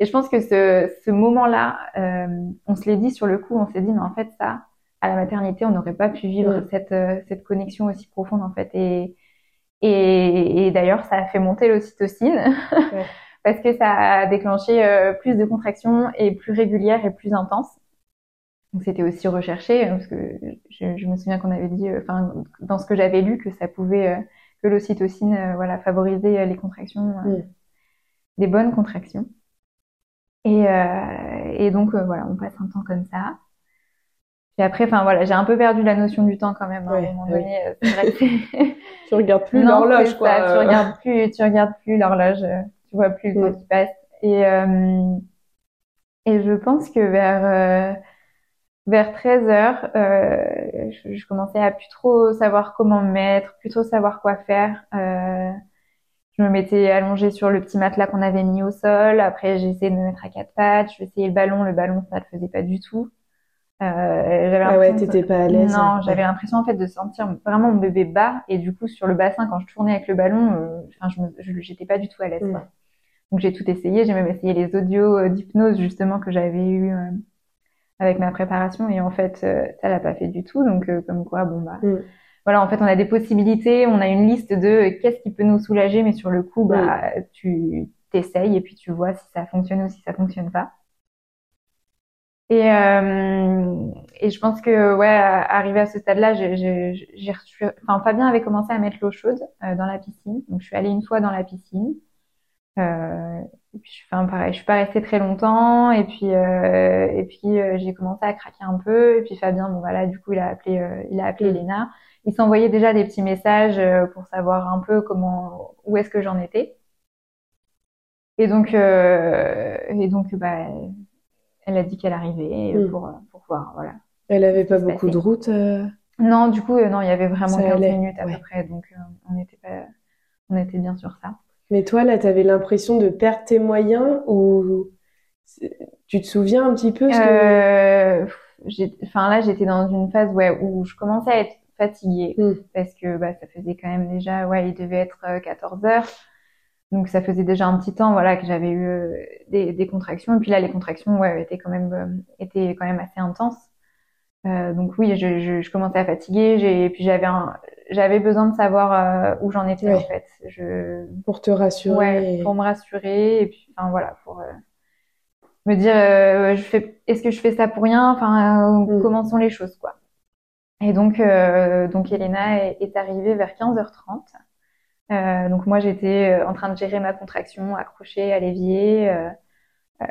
Et je pense que ce, ce moment-là, euh, on se l'est dit sur le coup, on s'est dit, mais en fait ça, à la maternité, on n'aurait pas pu vivre mm. cette, cette connexion aussi profonde en fait. Et, et, et d'ailleurs, ça a fait monter l'ocytocine parce que ça a déclenché euh, plus de contractions et plus régulières et plus intenses. Donc c'était aussi recherché hein, parce que je, je me souviens qu'on avait dit, euh, enfin dans ce que j'avais lu, que ça pouvait euh, que l'ocytocine, voilà, favoriser les contractions, des bonnes contractions. Et, et donc voilà, on passe un temps comme ça. Et après, enfin voilà, j'ai un peu perdu la notion du temps quand même. Hein, à un moment donné, euh, c'est vrai que tu regardes plus l'horloge, quoi. Ça, tu regardes plus, tu regardes plus l'horloge, euh, tu vois plus le temps qui passe. Et euh, et je pense que vers euh, vers 13 heures, euh, je, je, commençais à plus trop savoir comment me mettre, plus trop savoir quoi faire. je me mettais allongée sur le petit matelas qu'on avait mis au sol. Après, j'ai essayé de me mettre à quatre pattes. Je essayé le ballon. Le ballon, ça le faisait pas du tout. Euh, ah ouais, t'étais pas à l'aise. Non, j'avais l'impression en fait de sentir vraiment mon bébé bas et du coup sur le bassin quand je tournais avec le ballon, euh, enfin je j'étais pas du tout à l'aise. Mm. Donc j'ai tout essayé, j'ai même essayé les audios euh, d'hypnose justement que j'avais eu euh, avec ma préparation et en fait ça l'a pas fait du tout. Donc comme quoi bon bah mm. voilà en fait on a des possibilités, on a une liste de qu'est-ce qui peut nous soulager, mais sur le coup bah mm. tu t'essayes et puis tu vois si ça fonctionne ou si ça fonctionne pas. Et, euh, et je pense que ouais, arrivé à ce stade-là, j'ai reçu. Enfin, Fabien avait commencé à mettre l'eau chaude euh, dans la piscine, donc je suis allée une fois dans la piscine. Euh, et puis, enfin, pareil, je suis pas restée très longtemps. Et puis, euh, et puis, euh, j'ai commencé à craquer un peu. Et puis Fabien, bon voilà, du coup, il a appelé, euh, il a appelé Elena. Il s'envoyait déjà des petits messages pour savoir un peu comment, où est-ce que j'en étais. Et donc, et donc, bah elle a dit qu'elle arrivait euh, hmm. pour, pour voir, voilà. Elle avait pas beaucoup de route euh Non, du coup, euh, non, il y avait vraiment 15 minutes à peu près, donc on était pas, on était bien sur ça. Mais toi, là, tu avais l'impression de perdre tes moyens ou tu te souviens un petit peu ce Enfin, là, j'étais dans une phase ouais, où je commençais à être fatiguée hmm. parce que bah, ça faisait quand même déjà, ouais, il devait être 14 heures. Donc ça faisait déjà un petit temps voilà que j'avais eu euh, des, des, contractions et puis là les contractions ouais étaient quand même euh, étaient quand même assez intenses. Euh, donc oui, je, je, je, commençais à fatiguer, j'ai puis j'avais j'avais besoin de savoir où j'en étais en fait. Je... Pour te rassurer. Ouais, pour me rassurer et puis enfin voilà pour me dire je fais est-ce que je fais ça pour rien? Enfin mm. comment sont les choses quoi. Et donc donc Elena est, est arrivée vers 15h30. Euh, donc moi j'étais euh, en train de gérer ma contraction, accrochée à l'évier. Euh, euh,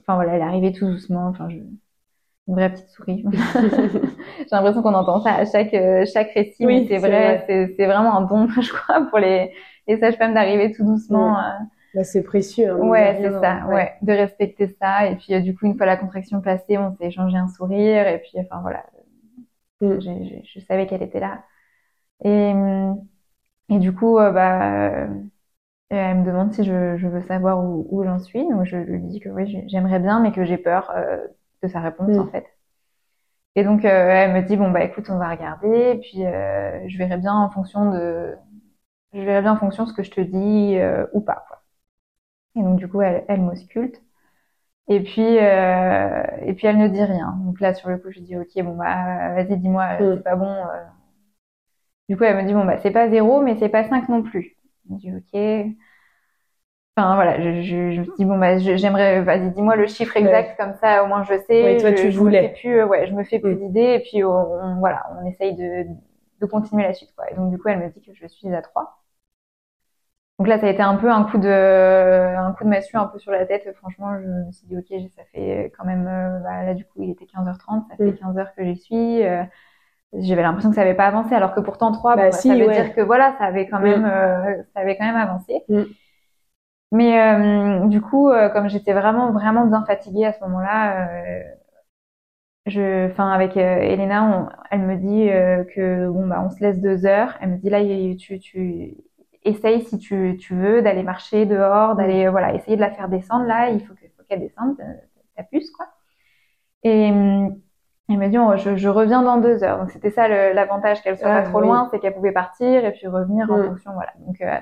enfin voilà, elle arrivait tout doucement. Enfin, je... une vraie petite souris. J'ai l'impression qu'on entend ça à chaque chaque récit, oui, mais c'est vrai, c'est vraiment un don, je crois, pour les les sages-femmes d'arriver tout doucement. Bah, c'est précieux. Hein, ouais, c'est ça. Ouais. de respecter ça. Et puis du coup, une fois la contraction passée, on s'est échangé un sourire. Et puis, enfin voilà, mm. je, je savais qu'elle était là. Et hum, et du coup, euh, bah, euh, elle me demande si je, je veux savoir où, où j'en suis. Donc je lui dis que oui, j'aimerais bien, mais que j'ai peur euh, de sa réponse en fait. Et donc elle me dit bon bah écoute, on va regarder, et puis je verrai bien en fonction de, je verrai bien en fonction de ce que je te dis ou pas. Quoi. Et donc du coup, elle, elle m'ausculte. Et puis, et puis elle ne dit rien. Donc là, sur le coup, je dis ok, bon bah vas-y, dis-moi, c'est pas bon, du coup, elle me dit, bon, bah, c'est pas zéro, mais c'est pas 5 non plus. Je me dis, ok. Enfin, voilà, je, je, je me dis, bon, bah, j'aimerais, vas-y, dis-moi le chiffre exact, comme ça, au moins, je sais. Ouais, toi, je, tu je voulais. Me fais plus, euh, ouais, je me fais plus Mm. d'idées, et puis, on, voilà, on essaye de, de continuer la suite, quoi. Et donc, du coup, elle me dit que je suis à 3. Donc là, ça a été un peu un coup de, un coup de massue un peu sur la tête. Franchement, je me suis dit, ok, ça fait quand même, euh, bah, là, du coup, il était 15h30, ça fait Mm. 15 heures que j'y suis. euh, j'avais l'impression que ça avait pas avancé, alors que pourtant 3, Bah, bon, si, ça veut ouais. dire que voilà, ça avait quand Mm. même, euh, ça avait quand même avancé. Mm. Mais euh, du coup, euh, comme j'étais vraiment, vraiment bien fatiguée à ce moment-là, euh, je, enfin, avec euh, Elena, on- elle me dit euh, que bon bah, on se laisse deux heures. Elle me dit là, tu, tu essaye si tu, tu veux d'aller marcher dehors, d'aller, euh, voilà, essayer de la faire descendre là. Il faut que- faut qu'elle descende, euh, ta puce quoi. Et hum, elle m'a dit, oh, je, je reviens dans deux heures. Donc c'était ça l'avantage qu'elle soit Ah, pas trop oui. loin, c'est qu'elle pouvait partir et puis revenir en Mm. fonction, voilà. Donc euh,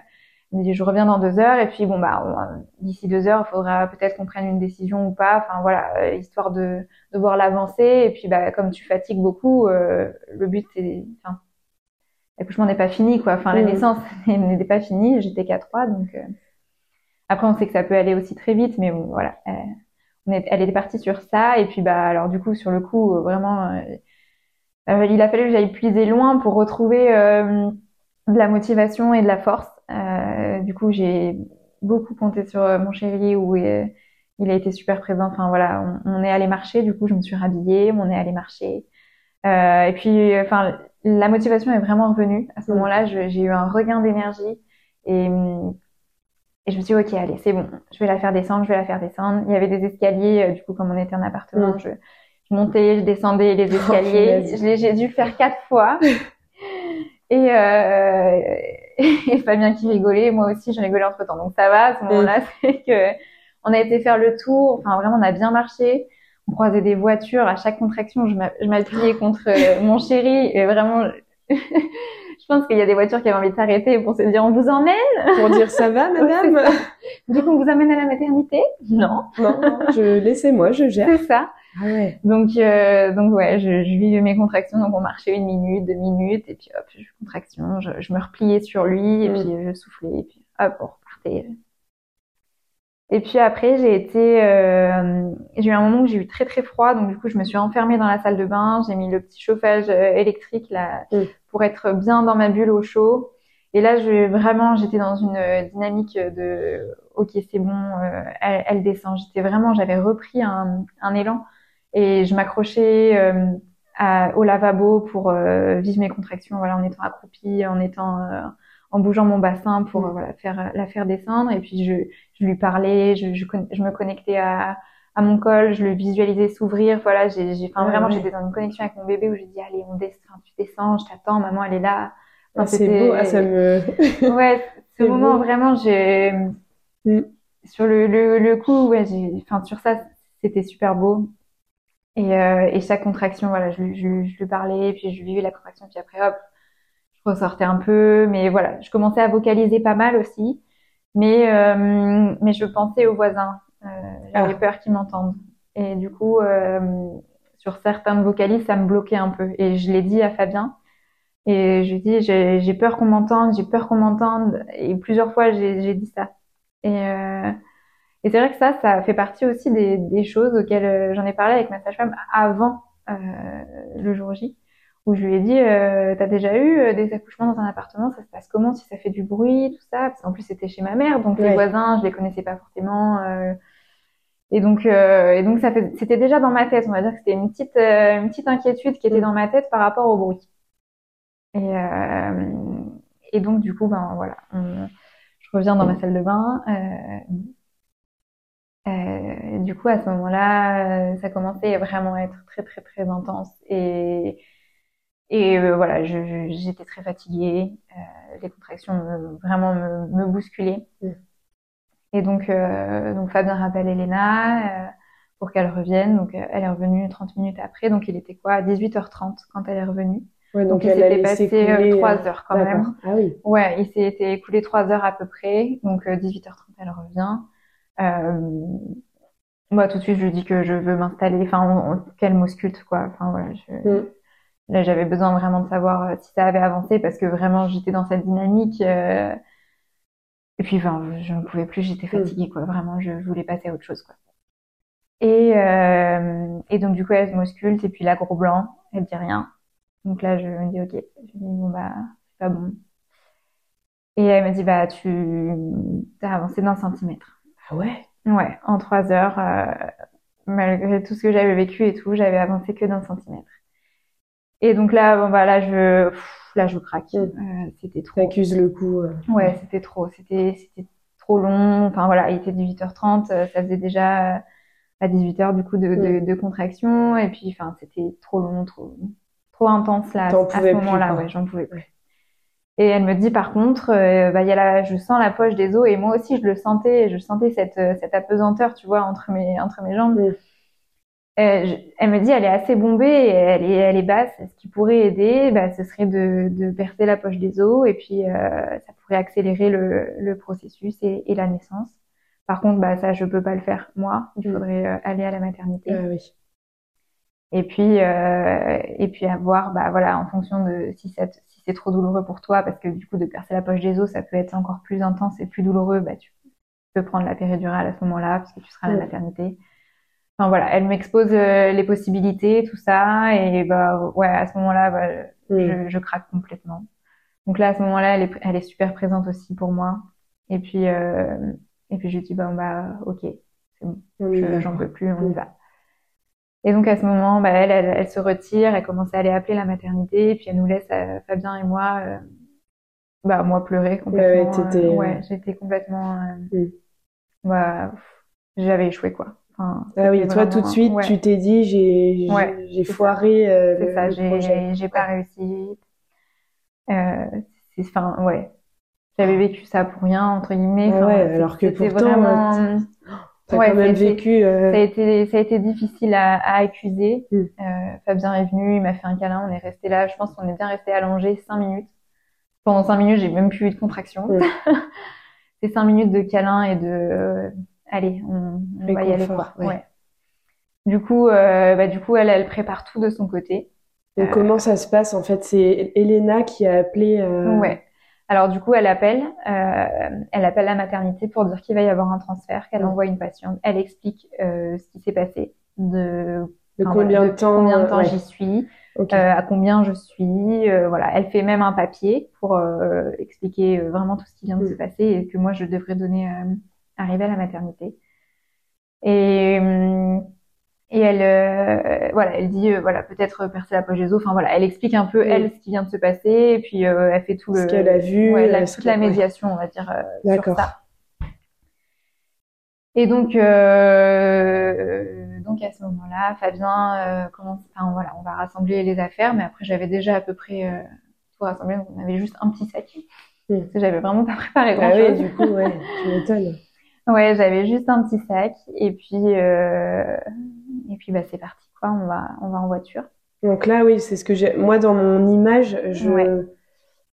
elle me dit, je reviens dans deux heures et puis bon bah on- d'ici deux heures, il faudra peut-être qu'on prenne une décision ou pas. Enfin voilà, euh, histoire de, de voir l'avancée. Et puis bah comme tu fatigues beaucoup, euh, le but c'est, enfin l'accouchement n'est pas fini quoi. Enfin la Mm. naissance n'était pas finie. J'étais qu'à trois donc. euh, Après on sait que ça peut aller aussi très vite, mais bon voilà. Est, elle était partie sur ça et puis bah alors du coup sur le coup euh, vraiment euh, euh, il a fallu que j'aille puiser loin pour retrouver euh, de la motivation et de la force. Euh, du coup j'ai beaucoup compté sur euh, mon chéri où il a été super présent. Enfin voilà, on, on est allé marcher. Du coup je me suis rhabillée, on est allé marcher. Euh, et puis enfin la motivation est vraiment revenue. À ce Mm. moment-là j'ai eu un regain d'énergie et hum, et je me suis dit, ok, allez, c'est bon, je vais la faire descendre, je vais la faire descendre. Il y avait des escaliers, euh, du coup, comme on était en appartement, je, je montais, je descendais les escaliers. punaise. je l'ai- j'ai dû le faire quatre fois. Et, euh, et Fabien qui rigolait, moi aussi, je rigolais entre temps. Donc ça va, à ce moment-là, c'est que on a été faire le tour. Enfin, vraiment, on a bien marché. On croisait des voitures. À chaque contraction, je m'appuyais contre euh, mon chéri. Et vraiment, je pense qu'il y a des voitures qui avaient envie de s'arrêter pour se dire, on vous emmène Pour dire ça va, madame du coup, on vous amène à la maternité? Non, Non, non, je laissez-moi, je gère. c'est ça. Ah ouais. Donc, euh, donc ouais, je, je vivais mes contractions. Donc, on marchait une minute, deux minutes, et puis hop, je contraction. Je, je me repliais sur lui, et Mm. puis je soufflais, et puis hop, on repartait. Et puis après, j'ai été, euh, j'ai eu un moment où j'ai eu très très froid, donc du coup, je me suis enfermée dans la salle de bain. J'ai mis le petit chauffage euh, électrique là Mm. Pour être bien dans ma bulle au chaud. Et là, je vraiment, j'étais dans une dynamique de, ok, c'est bon, euh, elle, elle descend. J'étais vraiment, j'avais repris un, un élan et je m'accrochais euh, à- au lavabo pour euh, vivre mes contractions, voilà, en étant accroupie, en étant, euh, en bougeant mon bassin pour Mm. voilà faire la faire descendre. Et puis je, je lui parlais, je, je, je me connectais à à mon col, je le visualisais s'ouvrir. Voilà, j'ai, j'ai, enfin vraiment, ouais. j'étais dans une connexion avec mon bébé où j'ai dit allez, on descend, tu descends, je t'attends, maman, elle est là. Ah, Enfin, c'est c'était- beau, ah, ça me... Ouais, ce moment beau. vraiment, j'ai Mm. sur le, le le coup, ouais, j'ai, enfin sur ça, c'était super beau. Et euh, et chaque contraction, voilà, je lui je, lui- je lui parlais, puis je vivais la contraction, puis après hop, je ressortais un peu, mais voilà, je commençais à vocaliser pas mal aussi, mais euh, mais je pensais aux voisins, j'avais Ah. peur qu'ils m'entendent. Et du coup, euh, sur certaines vocalises, ça me bloquait un peu. Et je l'ai dit à Fabien. Et je lui dis, j'ai peur qu'on m'entende, j'ai peur qu'on m'entende. Et plusieurs fois, j'ai dit ça. Et, euh, et c'est vrai que ça, ça fait partie aussi des, des choses auxquelles euh, j'en ai parlé avec ma sage-femme avant euh, le jour J, où je lui ai dit, euh, t'as déjà eu euh, des accouchements dans un appartement, ça se passe comment si ça fait du bruit, tout ça? Parce qu'en plus c'était chez ma mère, donc les voisins, je les connaissais pas forcément. Euh, et donc, et donc ça fait, c'était déjà dans ma tête. On va dire que c'était une petite, une petite inquiétude qui était mm. dans ma tête par rapport au bruit. Et, et donc du coup, ben voilà, je reviens dans ma salle de bain. Euh, du coup, à ce moment-là, ça commençait vraiment à être très très très intense et et euh, voilà, j'étais très fatiguée, euh, les contractions me, vraiment me, me bousculaient. Mm. Et donc, euh, donc Fabien rappelle Elena euh, pour qu'elle revienne. Donc elle est revenue 30 minutes après. Donc il était quoi à 18h30 quand elle est revenue. Ouais, donc, donc il s'était passé 3 heures quand même. Ah oui. Ouais, il s'était écoulé 3 heures à peu près. Donc 18h30 elle revient. Euh, moi tout de suite je lui dis que je veux m'installer, enfin qu'elle m'ausculte quoi. Enfin voilà, je... Mm. Là, j'avais besoin vraiment de savoir euh, si ça avait avancé parce que vraiment, j'étais dans cette dynamique. Et puis, enfin, je ne pouvais plus, j'étais mm. fatiguée, quoi. Vraiment, je voulais passer à autre chose, quoi. Et, euh, et donc, du coup, elle m'ausculte. Et puis, la gros blanc, elle dit rien. Donc là, je me dis, OK. Je me dis, bon, bah, c'est pas bon. Et elle me dit, bah, tu as avancé d'un centimètre. Ah ouais? Ouais, en trois heures, euh, malgré tout ce que j'avais vécu et tout, j'avais avancé que d'un centimètre. Et donc là, bon bah là je, là je craque. Euh, c'était trop. T'accuses le coup. Euh. Ouais, c'était trop. C'était, c'était trop long. Enfin voilà, il était 18h30. Euh, ça faisait déjà à 18h du coup de, de, de contraction. Et puis enfin c'était trop long, trop, trop intense là. à ce moment-là, ouais, j'en pouvais plus. Et elle me dit par contre, bah, y a la, je sens la poche des os et moi aussi je le sentais, je sentais cette, cette apesanteur, tu vois, entre mes, entre mes jambes. Euh, elle me dit elle est assez bombée et elle est, elle est basse. Ce qui pourrait aider, bah, ce serait de, de percer la poche des os et puis euh, ça pourrait accélérer le, le processus et, et, la naissance. Par contre, bah, ça je peux pas le faire moi. Il mm. faudrait euh, aller à la maternité. Euh, oui. Et puis et puis avoir bah voilà en fonction de si ça si c'est trop douloureux pour toi parce que du coup de percer la poche des os ça peut être encore plus intense et plus douloureux. Bah tu peux prendre la péridurale à ce moment-là parce que tu seras à la mm. maternité. Enfin voilà, elle m'expose euh, les possibilités, tout ça, et bah ouais, à ce moment-là, bah, je, je, craque complètement. Donc là, à ce moment-là, elle est, elle est super présente aussi pour moi. Et puis, euh, et puis je dis bah, bah ok, c'est bon, j'en peux plus, on y va. Et donc à ce moment, bah, elle, elle, elle, se retire, elle commence à aller appeler la maternité, et puis elle nous laisse euh, Fabien et moi, euh, bah moi pleurer complètement. Ouais, ouais j'étais complètement, bah, j'avais échoué quoi ah oui, toi tout de suite, tu t'es dit j'ai j'ai foiré. Euh, c'est ça, j'ai j'ai pas réussi. Euh, c'est enfin ouais, j'avais vécu ça pour rien entre guillemets. ouais, alors que pourtant, vraiment... Euh, t'as ouais, quand même vécu. Euh... Ça a été ça a été difficile à, à accuser. Mm. Euh, Fabien est venu, il m'a fait un câlin, on est resté là. Je pense qu'on est bien resté allongé cinq minutes. Pendant cinq minutes, j'ai même plus eu de contraction. Mm. c'est cinq minutes de câlin et de allez, on, va y aller quoi. Ouais. Du coup, euh, bah, du coup, elle, elle prépare tout de son côté. Donc euh, comment ça se passe en fait? C'est Elena qui a appelé. Euh... Ouais. Alors du coup, elle appelle, euh, elle appelle la maternité pour dire qu'il va y avoir un transfert, qu'elle envoie une patiente. Elle explique ce qui s'est passé, de, de combien, de temps, combien de temps j'y suis, à combien je suis. voilà, elle fait même un papier pour expliquer vraiment tout ce qui vient de mm. se passer et que moi je devrais donner arriver à la maternité. Et, et elle, euh, voilà, elle dit, euh, voilà, peut-être percer la poche des os. Enfin voilà, elle explique un peu elle ce qui vient de se passer et puis euh, elle fait tout ce le, qu'elle a vu, la, toute la médiation, on va dire, sur ça. Et donc, donc à ce moment-là, Fabien commence, enfin voilà, on va rassembler les affaires, mais après j'avais déjà à peu près tout rassemblé, donc on avait juste un petit sac. Mm. Parce que j'avais vraiment pas préparé grand chose. Ah oui, du coup, ouais, tu m'étonnes. Ouais, j'avais juste un petit sac et puis euh, et puis bah c'est parti quoi, on va on va en voiture. Donc là oui, c'est ce que j'ai moi dans mon image, je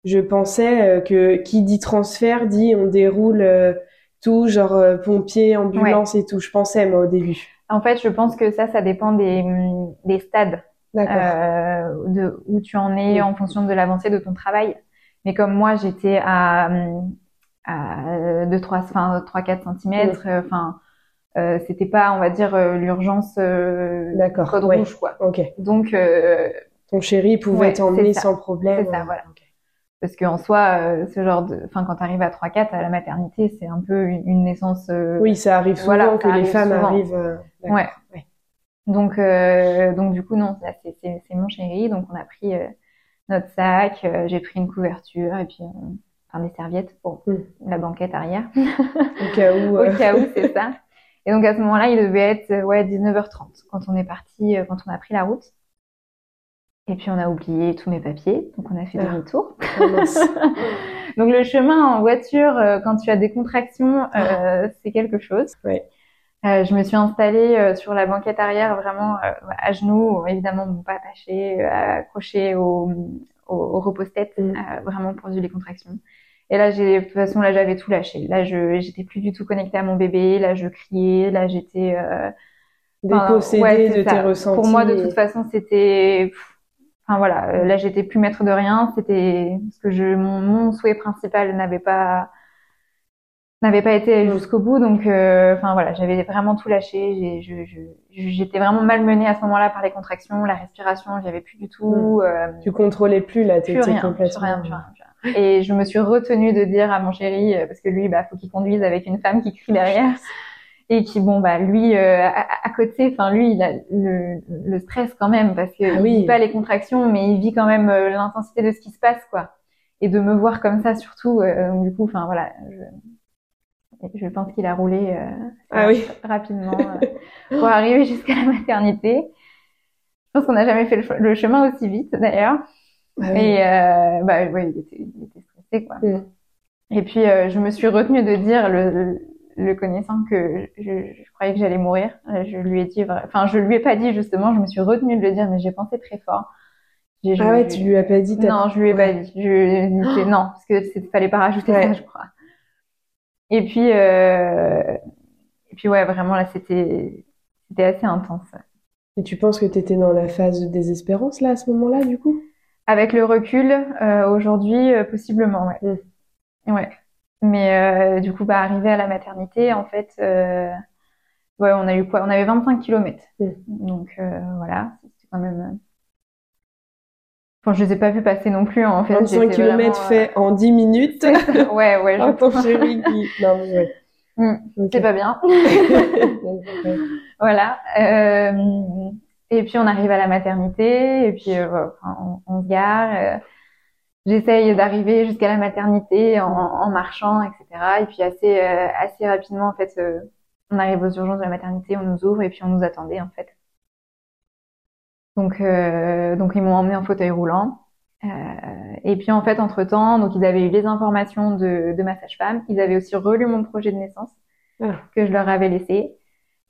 je pensais euh, que qui dit transfert dit on déroule euh, tout genre pompier, ambulance et tout. Je pensais moi au début. En fait, je pense que ça ça dépend des des stades euh, de où tu en es en fonction de l'avancée de ton travail. Mais comme moi, j'étais à, à 2, 3, enfin, 3, 4 cm, enfin, euh, c'était pas, on va dire, euh, l'urgence euh, D'accord, code ouais. rouge, quoi. Ok. Donc, euh, Ton chéri pouvait Ouais, t'emmener sans problème. C'est ça, voilà. Ok. parce qu'en soi, euh, ce genre de, enfin, quand tu arrives à 3, 4 à la maternité, c'est un peu une, une naissance. euh, Oui, ça arrive souvent Voilà, que les femmes souvent. arrivent. euh. Ouais. Ouais. Donc, euh, donc du coup, non, c'est, mon chéri. Donc, on a pris euh, notre sac, euh, j'ai pris une couverture et puis, euh, enfin, des serviettes pour Mm. la banquette arrière. Au cas où. Au euh, cas où, c'est ça. Et donc, à ce moment-là, il devait être, euh, ouais, 19h30 quand on est parti, euh, quand on a pris la route. Et puis, on a oublié tous mes papiers. Donc, on a fait Ah. demi-tour. oh. Donc, le chemin en voiture, quand tu as des contractions, euh, c'est quelque chose. Ouais. Euh, je me suis installée sur la banquette arrière, vraiment à genoux, évidemment, bon, pas attachée, accrochée au, au, au repose-tête, Mm. euh, vraiment pour les contractions. Et là, j'ai, de toute façon, là, j'avais tout lâché. Là, je, j'étais plus du tout connectée à mon bébé. Là, je criais. Là, j'étais, euh, enfin, Dépossédée ouais, de tes ressentis. Pour moi, de toute façon, c'était, enfin voilà, euh, là, j'étais plus maître de rien. C'était parce que je, mon, mon souhait principal n'avait pas, n'avait pas été Mm. jusqu'au bout. Donc, euh, enfin voilà, j'avais vraiment tout lâché. J'ai, je, je, j'étais vraiment malmenée à ce moment-là par les contractions, la respiration. J'y avais plus du tout. euh, Tu contrôlais plus là, plus t'étais rien, plus complètement. rien, plus rien, plus rien. Et je me suis retenue de dire à mon chéri, euh, parce que lui, bah, faut qu'il conduise avec une femme qui crie derrière. Et qui, bon, bah, lui, euh, à, à côté, enfin, lui, il a le, le stress quand même, parce que Ah oui. vit pas les contractions, mais il vit quand même euh, l'intensité de ce qui se passe, quoi. Et de me voir comme ça, surtout, euh, donc, du coup, enfin, voilà, je, je pense qu'il a roulé euh, Ah oui. rapidement pour arriver jusqu'à la maternité. Je pense qu'on n'a jamais fait le chemin aussi vite, d'ailleurs. Ah oui. Et euh, bah ouais, il était, il était stressé quoi. Mm. Et puis euh, je me suis retenue de dire le, le, le connaissant que je, je croyais que j'allais mourir. Euh, Je lui ai dit, enfin je lui ai pas dit justement, je me suis retenue de le dire, mais j'ai pensé très fort. Je- Ah ouais, tu lui as pas dit. non, je lui ai Ouais. pas dit. Je, c'est- non, parce que c'est- fallait pas rajouter Ouais. ça, je crois. Et puis, euh, et puis ouais, vraiment là, c'était, c'était assez intense. Et tu penses que t'étais dans la phase de désespérance là à ce moment-là, du coup? Avec le recul, euh, aujourd'hui, euh, possiblement, ouais. Ouais. Mais euh, du coup, bah, arrivé à la maternité, en fait, ouais, on a eu quoi? On avait 25 kilomètres. Mm. Donc voilà, c'était quand même. Enfin, je les ai pas vus passer non plus. En fait, 25 j'étais km vraiment, fait en 10 minutes. Ouais, ouais. Je- ton chéri qui. Non, mais ouais. Mm. C'est pas bien. Voilà. Et puis on arrive à la maternité, et puis euh, on, on se gare. euh, J'essaye d'arriver jusqu'à la maternité en, en marchant, etc. Et puis assez euh, assez rapidement, en fait, euh, on arrive aux urgences de la maternité, on nous ouvre et puis on nous attendait, en fait. Donc euh, donc ils m'ont emmené en fauteuil roulant. Euh, et puis en fait, entre temps, donc ils avaient eu les informations de, de ma sage-femme. Ils avaient aussi relu mon projet de naissance Ah. que je leur avais laissé.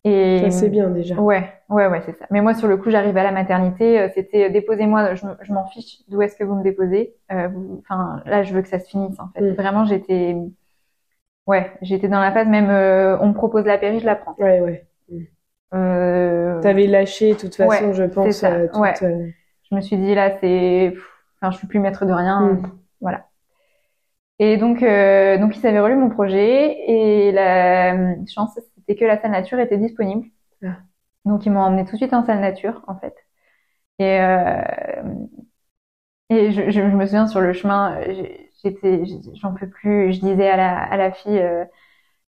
Et Ça, c'est bien déjà. Ouais, ouais, ouais, c'est ça. Mais moi, sur le coup, j'arrive à la maternité, euh, c'était euh, déposez-moi, je, m'en fiche d'où est-ce que vous me déposez. Euh, Enfin, là, je veux que ça se finisse, en fait. Mm. Vraiment, j'étais, ouais, j'étais dans la phase même, on me propose la péri, je la prends. Ouais, ouais. Euh, T'avais lâché, de toute façon, Ouais, je pense, euh, toute, ouais. euh, je me suis dit là, c'est, enfin, je suis plus maître de rien. Mm. Voilà. Et donc, donc ils avaient relu mon projet et la chance, c'était que la salle nature était disponible. Ah. Donc ils m'ont emmené tout de suite en salle nature, en fait. Et euh, et je, je, je me souviens sur le chemin, euh, j'étais, j'en peux plus. Je disais à la à la fille, euh,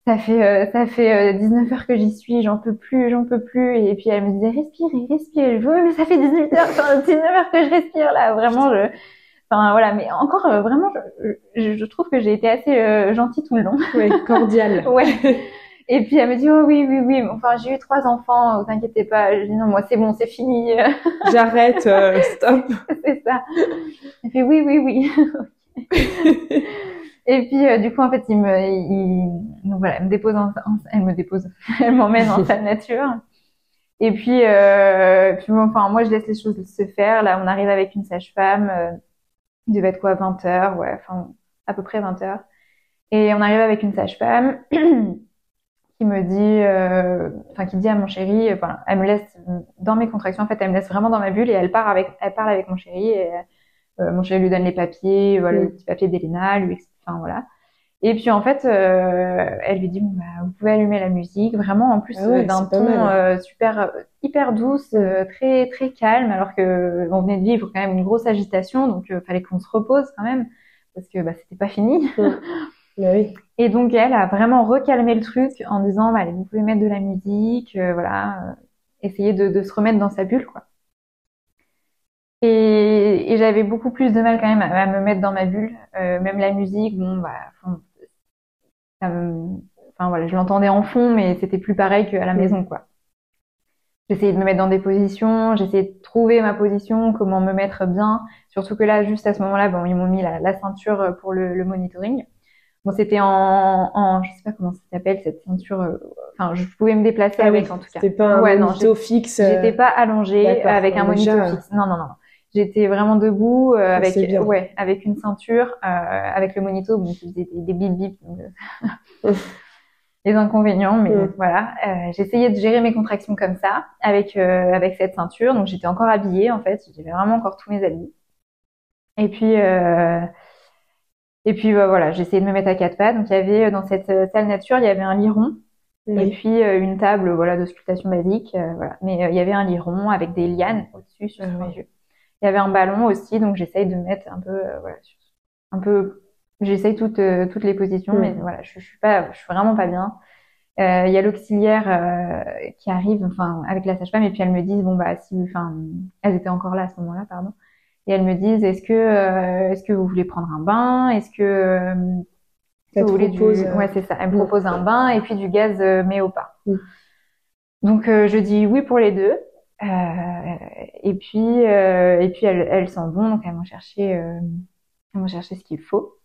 ça fait euh, ça fait euh, 19 heures que j'y suis, j'en peux plus, j'en peux plus. Et puis elle me disait respire, respire. Je, oui, mais ça fait 18 heures, enfin, 19 heures que je respire là, vraiment. Je, enfin voilà, mais encore euh, vraiment, je, trouve que j'ai été assez euh, gentille tout le long. ouais, cordial. Ouais. Et puis elle me dit oh oui oui oui, enfin j'ai eu trois enfants, vous inquiétez pas. Je dis non moi c'est bon c'est fini, J'arrête, euh, stop. c'est ça. Elle fait oui oui oui. Et puis euh, du coup en fait il me, il, donc voilà, elle me dépose, en, elle me dépose, elle m'emmène en salle nature. Et puis, euh, puis bon, enfin moi je laisse les choses se faire. Là on arrive avec une sage-femme, euh, il devait être quoi 20 heures, ouais, enfin à peu près 20 heures. Et on arrive avec une sage-femme qui me dit, enfin qui dit à mon chéri, enfin elle me laisse dans mes contractions en fait, elle me laisse vraiment dans ma bulle et elle part avec, elle parle avec mon chéri et mon chéri lui donne les papiers, voilà, les petits papiers d'Elena, lui, enfin voilà. Et puis en fait, euh, elle lui dit bon, bah, vous pouvez allumer la musique, vraiment en plus Ah ouais, euh, d'un ton euh, super euh, hyper douce, euh, très très calme, alors que on venait de vivre quand même une grosse agitation, donc euh, fallait qu'on se repose quand même parce que bah, c'était pas fini. Bah oui. Et donc elle a vraiment recalmé le truc en disant bah, allez, vous pouvez mettre de la musique, euh, voilà, euh, essayer de, de se remettre dans sa bulle quoi. Et, et j'avais beaucoup plus de mal quand même à, à me mettre dans ma bulle, Euh, même la musique, bon bah, enfin, ça me- enfin voilà, je l'entendais en fond, mais c'était plus pareil qu'à la Mm. maison quoi. J'essayais de me mettre dans des positions, j'essayais de trouver ma position, comment me mettre bien. Surtout que là, juste à ce moment-là, bon, ils m'ont mis la, la ceinture pour le, le monitoring. Bon, c'était en, en, je sais pas comment ça s'appelle cette ceinture. euh, Enfin, je pouvais me déplacer Ah oui, avec en tout cas. C'était pas un Ouais, non, monito fixe. euh, J'étais pas allongée avec un monito déjà. fixe. Non, non, non. J'étais vraiment debout euh, avec, ouais, avec une ceinture, euh, avec le monito, bon, qui faisait des, des bip bip. euh, les inconvénients, mais Mm. bon, voilà. Euh, J'essayais de gérer mes contractions comme ça, avec euh, avec cette ceinture. Donc j'étais encore habillée en fait, j'avais vraiment encore tous mes habits. Et puis euh, et puis bah, voilà, j'essayais de me mettre à quatre pas. Donc il y avait euh, dans cette euh, salle nature, il y avait un lit rond et puis euh, une table voilà d'auscultation basique, euh, voilà. Mais euh, il y avait un lit rond avec des lianes au-dessus sur Ah mes ouais. yeux. Il y avait un ballon aussi, donc j'essaye de me mettre un peu euh, voilà, un peu j'essaye toutes toutes les positions, Mm. mais voilà, je, je suis pas, je suis vraiment pas bien. Euh, Il y a l'auxiliaire euh, qui arrive, enfin avec la sage-femme, et puis elles me disent bon bah si, enfin elles étaient encore là à ce moment-là, pardon, et elles me disent est-ce que euh, est-ce que vous voulez prendre un bain, est-ce que euh, que vous voulez du, propose, euh, ouais c'est ça, elle me mm. propose un bain et puis du gaz euh, mais au pas. Donc euh, je dis oui pour les deux. Euh, et puis euh, et puis elles, elles sont bon, donc elles vont chercher euh, elles vont chercher ce qu'il faut.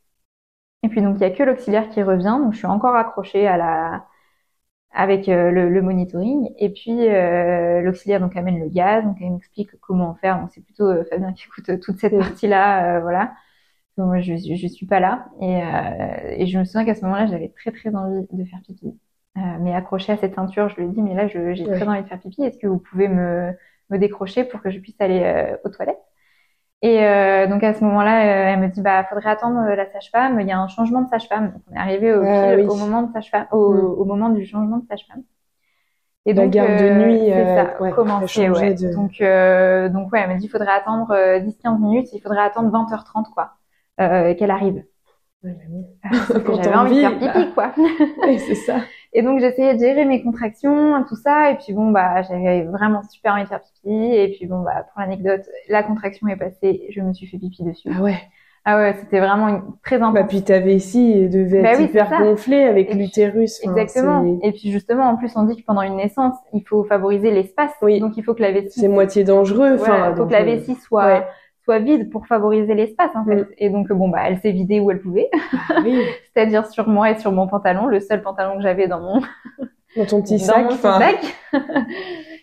Et puis donc il y a que l'auxiliaire qui revient, donc je suis encore accrochée à la avec euh, le, le monitoring. Et puis euh, l'auxiliaire donc amène le gaz, donc elle m'explique comment faire. Donc c'est plutôt euh, Fabien qui écoute toute cette partie-là, euh, voilà. Donc, moi je, je je suis pas là et, euh, et je me souviens qu'à ce moment-là j'avais très très envie de faire pipi. Euh, mais accrochée à cette ceinture, je lui ai dit mais là j'ai Ouais. très envie de faire pipi. Est-ce que vous pouvez me me décrocher pour que je puisse aller euh, aux toilettes? Et euh, donc à ce moment-là, euh, elle me dit bah faudrait attendre euh, la sage-femme. Il y a un changement de sage-femme. Donc on est arrivé au, Ah, pile oui. au moment de sage-femme, au, Mm. au moment du changement de sage-femme. Et La donc garde de nuit, c'est euh, ça, ouais, commencer, elle changeait ouais. de- Donc euh, donc ouais, elle m'a dit faudrait attendre euh, 10-15 minutes. Il faudrait attendre 20h30 quoi, euh, qu'elle arrive. Ouais, Quand J'avais envie de faire pipi quoi. Ouais, c'est ça. Et donc j'essayais de gérer mes contractions, tout ça, et puis bon bah j'avais vraiment super envie de faire pipi, et puis bon bah pour l'anecdote, la contraction est passée, je me suis fait pipi dessus. Ah ouais. Ah ouais, c'était vraiment une- très intense. Bah puis ta vessie devait Bah être oui, hyper ça. gonflée avec l'utérus. Enfin, Exactement. Et puis justement, en plus on dit que pendant une naissance, il faut favoriser l'espace, Oui. donc il faut que la vessie, C'est moitié dangereux. Enfin, il faut donc, que la euh, vessie soit ouais. Soit vide pour favoriser l'espace en fait. Mm. Et donc bon bah elle s'est vidée où elle pouvait, oui, c'est-à-dire sur moi et sur mon pantalon, le seul pantalon que j'avais dans mon dans ton petit dans sac. mon petit enfin. sac.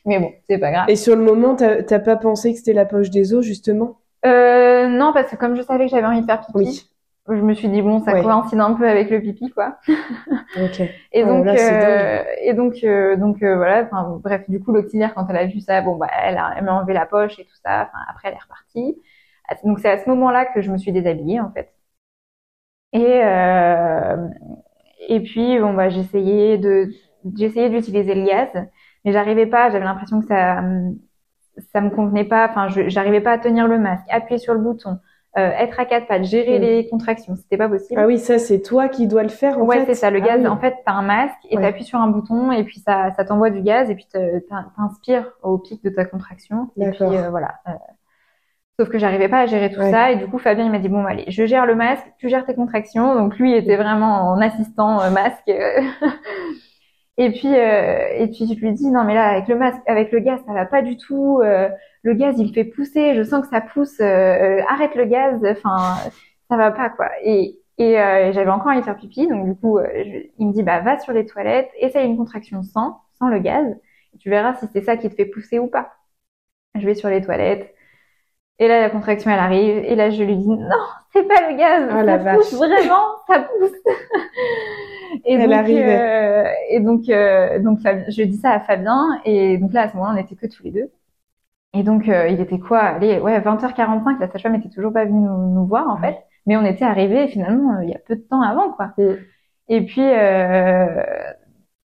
Mais bon, c'est pas grave. Et sur le moment, t'as t'as pas pensé que c'était la poche des os justement? Euh, non, parce que comme je savais que j'avais envie de faire pipi, Oui. Je me suis dit bon, ça Ouais. coïncide un peu avec le pipi, quoi. Ok. Et Oh donc, là, euh, et donc, euh, donc euh, voilà. Enfin, bref, du coup, l'auxiliaire quand elle a vu ça, bon bah, elle a, elle m'a enlevé la poche et tout ça. Enfin, après, elle est repartie. Donc c'est à ce moment-là que je me suis déshabillée en fait. Et euh, et puis bon bah, j'essayais de, j'essayais d'utiliser le gaz, mais j'arrivais pas. J'avais l'impression que ça, ça me convenait pas. Enfin, je, j'arrivais pas à tenir le masque, appuyer sur le bouton, euh, être à quatre pattes, gérer Mm. les contractions. C'était pas possible. Ah oui, ça c'est toi qui dois le faire en ouais, fait. c'est ça. Le Ah gaz, oui. en fait, t'as un masque et Ouais. t'appuies sur un bouton et puis ça, ça t'envoie du gaz et puis t'inspires au pic de ta contraction. Et puis euh, voilà. Euh, Sauf que j'arrivais pas à gérer tout Ouais. ça et du coup Fabien il m'a dit bon allez je gère le masque, tu gères tes contractions donc lui était vraiment en assistant euh, masque et puis euh, et puis je lui dis non mais là avec le masque avec le gaz ça va pas du tout euh, le gaz il fait pousser je sens que ça pousse euh, euh, arrête le gaz enfin ça va pas quoi et et euh, j'avais encore envie de faire pipi donc du coup euh, je- il me dit bah va sur les toilettes essaye une contraction sans sans le gaz et tu verras si c'est ça qui te fait pousser ou pas je vais sur les toilettes et là, la contraction, elle arrive. Et là, je lui dis, non, c'est pas le gaz. Ah, ça la pousse vache. vraiment, ça pousse. Et Elle donc, euh, et donc, euh, donc je dis ça à Fabien. Et donc là, à ce moment-là, on n'était que tous les deux. Et donc, euh, il était quoi? Allez, ouais, 20h45, la sage-femme était toujours pas venue nous, nous voir, en Ouais. fait. Mais on était arrivés, finalement, euh, il y a peu de temps avant, quoi. Mm. Et puis, euh,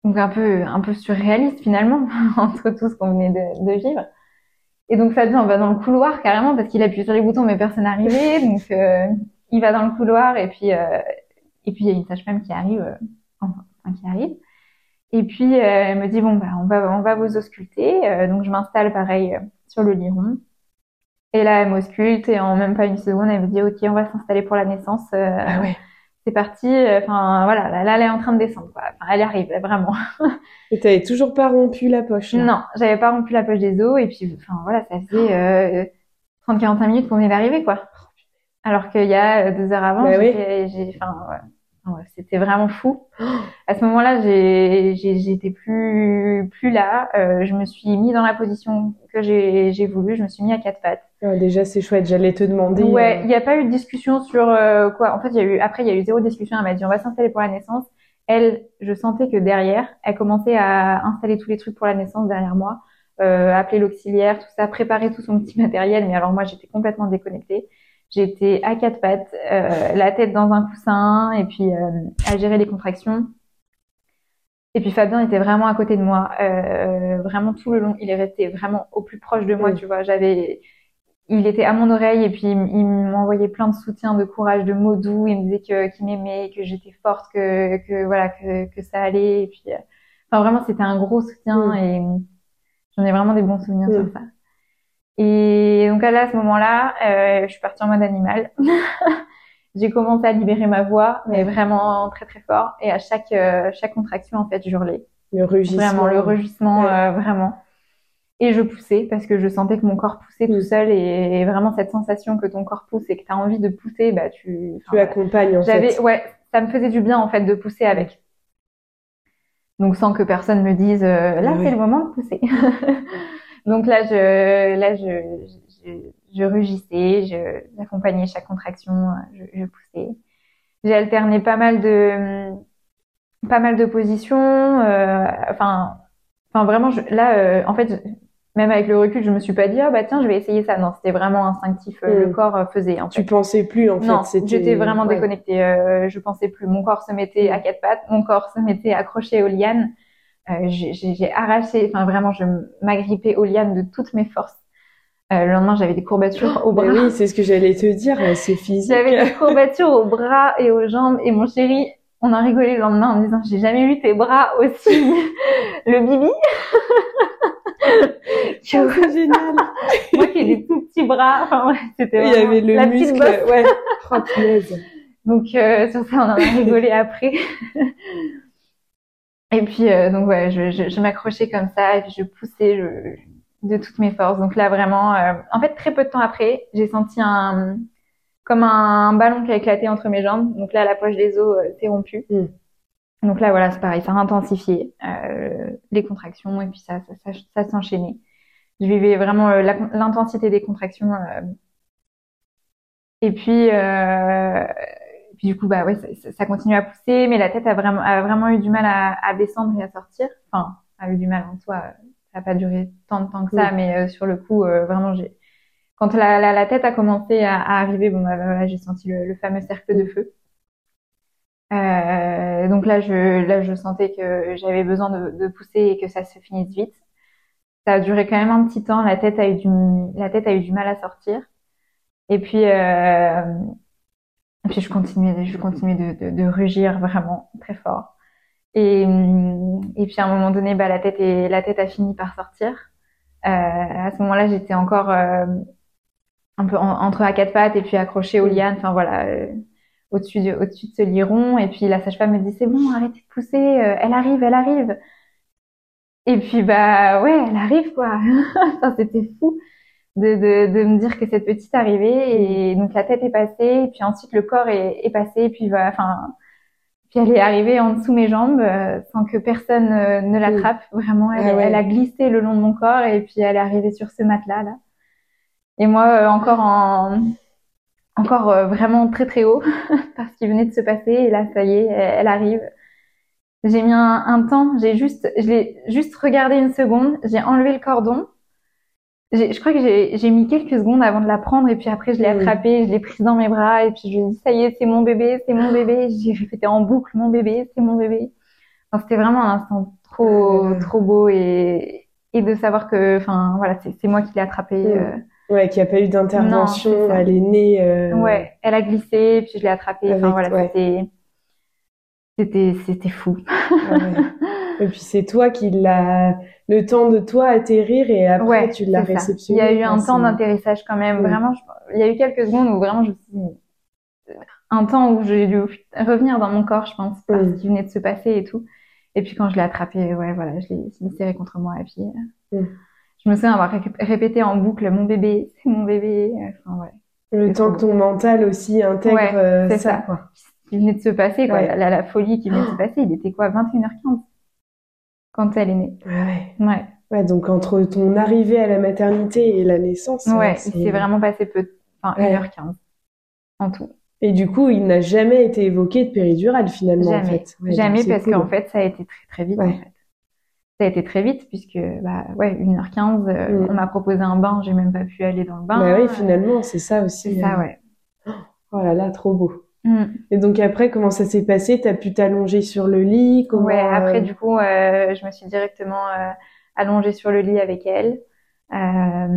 donc un peu, un peu surréaliste, finalement, entre tout ce qu'on venait de, de vivre. Et donc, Fabien, on va dans le couloir, carrément, parce qu'il appuie sur les boutons, mais personne n'arrivait. Donc, euh, il va dans le couloir, et puis, euh, et puis, il y a une sage-femme qui arrive, euh, enfin, qui arrive. Et puis, euh, elle me dit, bon, bah, on va, on va vous ausculter. Euh, donc, je m'installe, pareil, sur le lit rond. Et là, elle m'ausculte, et en même pas une seconde, elle me dit, OK, on va s'installer pour la naissance. Euh, Ah ouais. c'est parti. Enfin, voilà, là, là, elle est en train de descendre, quoi. Enfin, elle arrive, là, vraiment. Et t'avais toujours pas rompu la poche. là. Non, j'avais pas rompu la poche des os, et puis, enfin, voilà, ça faisait euh, 30-45 minutes qu'on venait d'arriver, quoi. Alors qu'il y a euh, deux heures avant, Bah oui. j'ai, enfin, ouais. Ouais, c'était vraiment fou. À ce moment-là, j'étais plus, plus là. Euh, je me suis mis dans la position que j'ai, voulu. Je me suis mis à quatre pattes. Déjà, c'est chouette. J'allais te demander. Ouais, euh, il n'y a pas eu de discussion sur euh, quoi. En fait, il y a eu après, il y a eu zéro discussion. Elle m'a dit on va s'installer pour la naissance. Elle, je sentais que derrière, elle commençait à installer tous les trucs pour la naissance derrière moi, euh, appeler l'auxiliaire, tout ça, préparer tout son petit matériel. Mais alors moi, j'étais complètement déconnectée. J'étais à quatre pattes, euh, la tête dans un coussin, et puis euh, à gérer les contractions. Et puis Fabien était vraiment à côté de moi, euh, vraiment tout le long. Il est resté vraiment au plus proche de moi, Oui. tu vois. J'avais, il était à mon oreille et puis il, m'envoyait plein de soutien, de courage, de mots doux. Il me disait que qu'il m'aimait, que j'étais forte, que que voilà, que que ça allait. Et puis, euh, enfin vraiment, c'était un gros soutien et j'en ai vraiment des bons souvenirs Mm. sur ça. Et donc là, à ce moment-là, euh, je suis partie en mode animal. J'ai commencé à libérer ma voix, mais vraiment très très fort. Et à chaque euh, chaque contraction, en fait, j'hurlais. Le rugissement. Vraiment, le rugissement, Ouais. euh, vraiment. Et je poussais parce que je sentais que mon corps poussait Mm. tout seul et, vraiment cette sensation que ton corps pousse et que tu as envie de pousser, bah tu. Tu accompagnes, en J'avais, fait. ouais, ça me faisait du bien en fait de pousser avec. Donc sans que personne me dise euh, là c'est le moment de pousser. Donc là je là je je, je rugissais, je j'accompagnais chaque contraction, je, je poussais. J'ai alterné pas mal de pas mal de positions. euh, enfin enfin vraiment je, là euh, en fait même avec le recul je me suis pas dit ah bah tiens je vais essayer ça. Non c'était vraiment instinctif. euh, Mm. Le corps euh, faisait en fait. Tu pensais plus, en fait. Non, j'étais vraiment ouais. déconnectée. Euh, je pensais plus. Mon corps se mettait à quatre pattes, mon corps se mettait accroché aux lianes. Euh, j'ai arraché, enfin vraiment, je m'agrippais aux lianes de toutes mes forces. Euh, le lendemain, j'avais des courbatures au Mais bras. oui, c'est ce que j'allais te dire. C'est physique. J'avais des courbatures aux bras et aux jambes. Et mon chéri, on en rigolait le lendemain en disant, j'ai jamais vu tes bras aussi. le bibi. Vois, c'est génial. Moi qui ai des tout petits bras. Enfin, ouais, c'était Il y avait le la petite muscle. Ouais. Oh. Donc euh, sur ça, on en a rigolé après. Et puis euh, donc ouais, je, je, je m'accrochais comme ça et puis je poussais je- de toutes mes forces. Donc là vraiment, euh, en fait très peu de temps après, j'ai senti un comme un ballon qui a éclaté entre mes jambes. Donc là la poche des os euh, s'est rompue. Mm. Donc là voilà c'est pareil, ça a intensifié euh, les contractions et puis ça ça, ça, ça s'enchaînait. Je vivais vraiment euh, l'intensité des contractions. euh, et puis, euh, puis du coup, bah ouais, ça, ça- continue à pousser, mais la tête a vraiment, a vraiment eu du mal à, à descendre et à sortir. Enfin, a eu du mal en soi. euh, Ça n'a pas duré tant de temps que ça, Oui. mais euh, sur le coup, euh, vraiment, j'ai. Quand la, la, la tête a commencé à, à arriver, bon, bah, voilà, j'ai senti le, le fameux cercle de feu. Euh, donc là, je, là, je sentais que j'avais besoin de, de pousser et que ça se finisse vite. Ça a duré quand même un petit temps. La tête a eu du, la tête a eu du mal à sortir. Et puis, euh, et puis je continuais, je continuais de, de, de rugir vraiment très fort. Et, et puis à un moment donné, bah, la tête est, la tête a fini par sortir. Euh, à ce moment-là, j'étais encore euh, un peu en- entre à quatre pattes et puis accrochée aux lianes. Enfin voilà, euh, au-dessus de, au-dessus de ce lit rond. Et puis la sage-femme me dit c'est bon, arrêtez de pousser, euh, elle arrive, elle arrive. Et puis bah ouais, elle arrive quoi. Enfin, c'était fou de, de, de me dire que cette petite arrivait et donc la tête est passée et puis ensuite le corps est, est passé et puis voilà, enfin puis elle est arrivée en dessous mes jambes euh, sans que personne euh, ne l'attrape. Vraiment elle, Ah ouais. elle a glissé le long de mon corps et puis elle est arrivée sur ce matelas là. Et moi euh, encore en encore euh, vraiment très très haut parce qu'il venait de se passer. Et là ça y est elle, elle arrive. J'ai mis un, un temps, j'ai juste, je l'ai juste regardé une seconde, j'ai enlevé le cordon. Je crois que j'ai mis quelques secondes avant de la prendre et puis après je l'ai attrapée, je l'ai prise dans mes bras et puis je lui ai dit ça y est, c'est mon bébé, c'est mon bébé. J'ai répété en boucle mon bébé, c'est mon bébé. Enfin, c'était vraiment un instant trop trop beau et et de savoir que, enfin voilà, c'est moi qui l'ai attrapée. Euh, Ouais, qu'il n'y a pas eu d'intervention, elle est née. euh, Ouais, elle a glissé, puis je l'ai attrapée. Enfin voilà, ouais. c'était, c'était, c'était fou. ouais. Et puis c'est toi qui l'as, le temps de toi atterrir et après Ouais, tu l'as ça. Il réceptionné. y a eu un temps d'atterrissage quand même. Vraiment, je- il y a eu quelques secondes où vraiment je suis dit, un temps où j'ai dû revenir dans mon corps, je pense, parce Mm. qu'il venait de se passer et tout. Et puis quand je l'ai attrapé, ouais, voilà, je l'ai, serré contre moi et puis. euh. Je me souviens avoir ré- répété en boucle mon bébé, c'est mon bébé. Enfin, ouais. Le temps que ton mental aussi intègre Ouais, euh, ça, ça. quoi. Ce qui venait de se passer, quoi. Ouais. La, la folie qui venait de se passer, il était quoi, 21h15 quand elle est née. Ouais. Ouais. Ouais, donc entre ton arrivée à la maternité et la naissance, Ouais, euh, il s'est vraiment passé peu, de- enfin, Ouais. 1h15 en tout. Et du coup, il n'a jamais été évoqué de péridurale finalement, en Jamais. fait. Ouais, donc Jamais parce cool. qu'en fait, ça a été très très vite, Ouais. en fait. Ça a été très vite puisque, bah, ouais, 1h15, euh, Mm. on m'a proposé un bain, j'ai même pas pu aller dans le bain. Bah oui, Euh, finalement, c'est ça aussi. C'est ça, euh. ouais. Oh là là, trop beau. Mm. Et donc après, comment ça s'est passé? T'as pu t'allonger sur le lit? Comment, Ouais, après, euh, du coup, euh, je me suis directement euh, allongée sur le lit avec elle. Euh,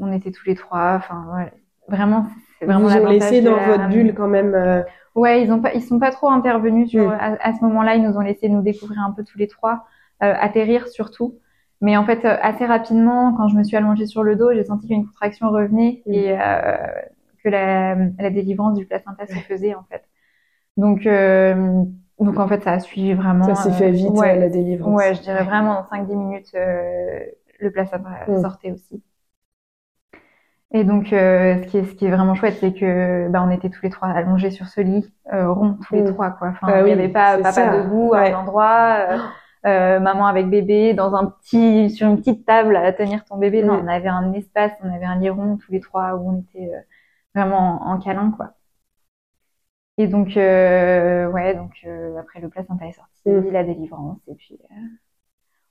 on était tous les trois, enfin, ouais. Vraiment, c'est ils vraiment vous ont laissé dans la- votre bulle quand même. euh, Ouais, ils ont pas, ils sont pas trop intervenus sur, Mm. à, à ce moment-là, ils nous ont laissé nous découvrir un peu tous les trois, euh, atterrir surtout. Mais en fait, assez rapidement, quand je me suis allongée sur le dos, j'ai senti qu'une contraction revenait Mm. et euh, que la, la délivrance du placenta se faisait en fait. Donc, euh, donc en fait, ça a suivi vraiment. Ça s'est fait vite, ouais, la délivrance. Ouais, je dirais vraiment en 5-10 minutes, euh, le placenta Mm. sortait aussi. Et donc, euh, ce qui est, ce qui est vraiment chouette, c'est que bah, on était tous les trois allongés sur ce lit euh, rond, tous les Mm. trois, quoi. Enfin, Ah il oui, n'y avait pas papa ça. debout Ouais. à un endroit, euh, maman avec bébé dans un petit, sur une petite table à tenir ton bébé. Non, Mm. on avait un espace, on avait un lit rond tous les trois où on était vraiment en, en câlin, quoi. Et donc, euh, ouais, donc euh, après le placenta est sorti, Mm. la délivrance, et puis euh,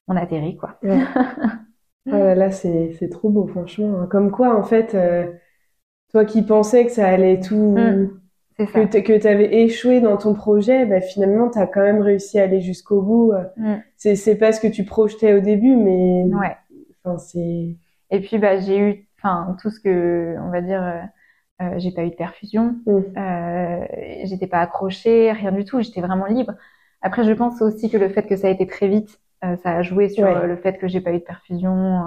on atterrit, quoi. Ouais. Oh là là, c'est c'est trop beau, franchement. hein. Comme quoi, en fait, toi qui pensais que ça allait tout, Mm. C'est ça. que t- que t'avais échoué dans ton projet, bah, finalement, t'as quand même réussi à aller jusqu'au bout. euh. Mm. C'est c'est pas ce que tu projetais au début, mais Ouais. enfin, c'est Et puis bah j'ai eu, enfin tout ce que on va dire, euh, j'ai pas eu de perfusion, Mm. euh, j'étais pas accrochée, rien du tout, j'étais vraiment libre. Après je pense aussi que le fait que ça a été très vite, euh, ça a joué sur Ouais. le fait que j'ai pas eu de perfusion.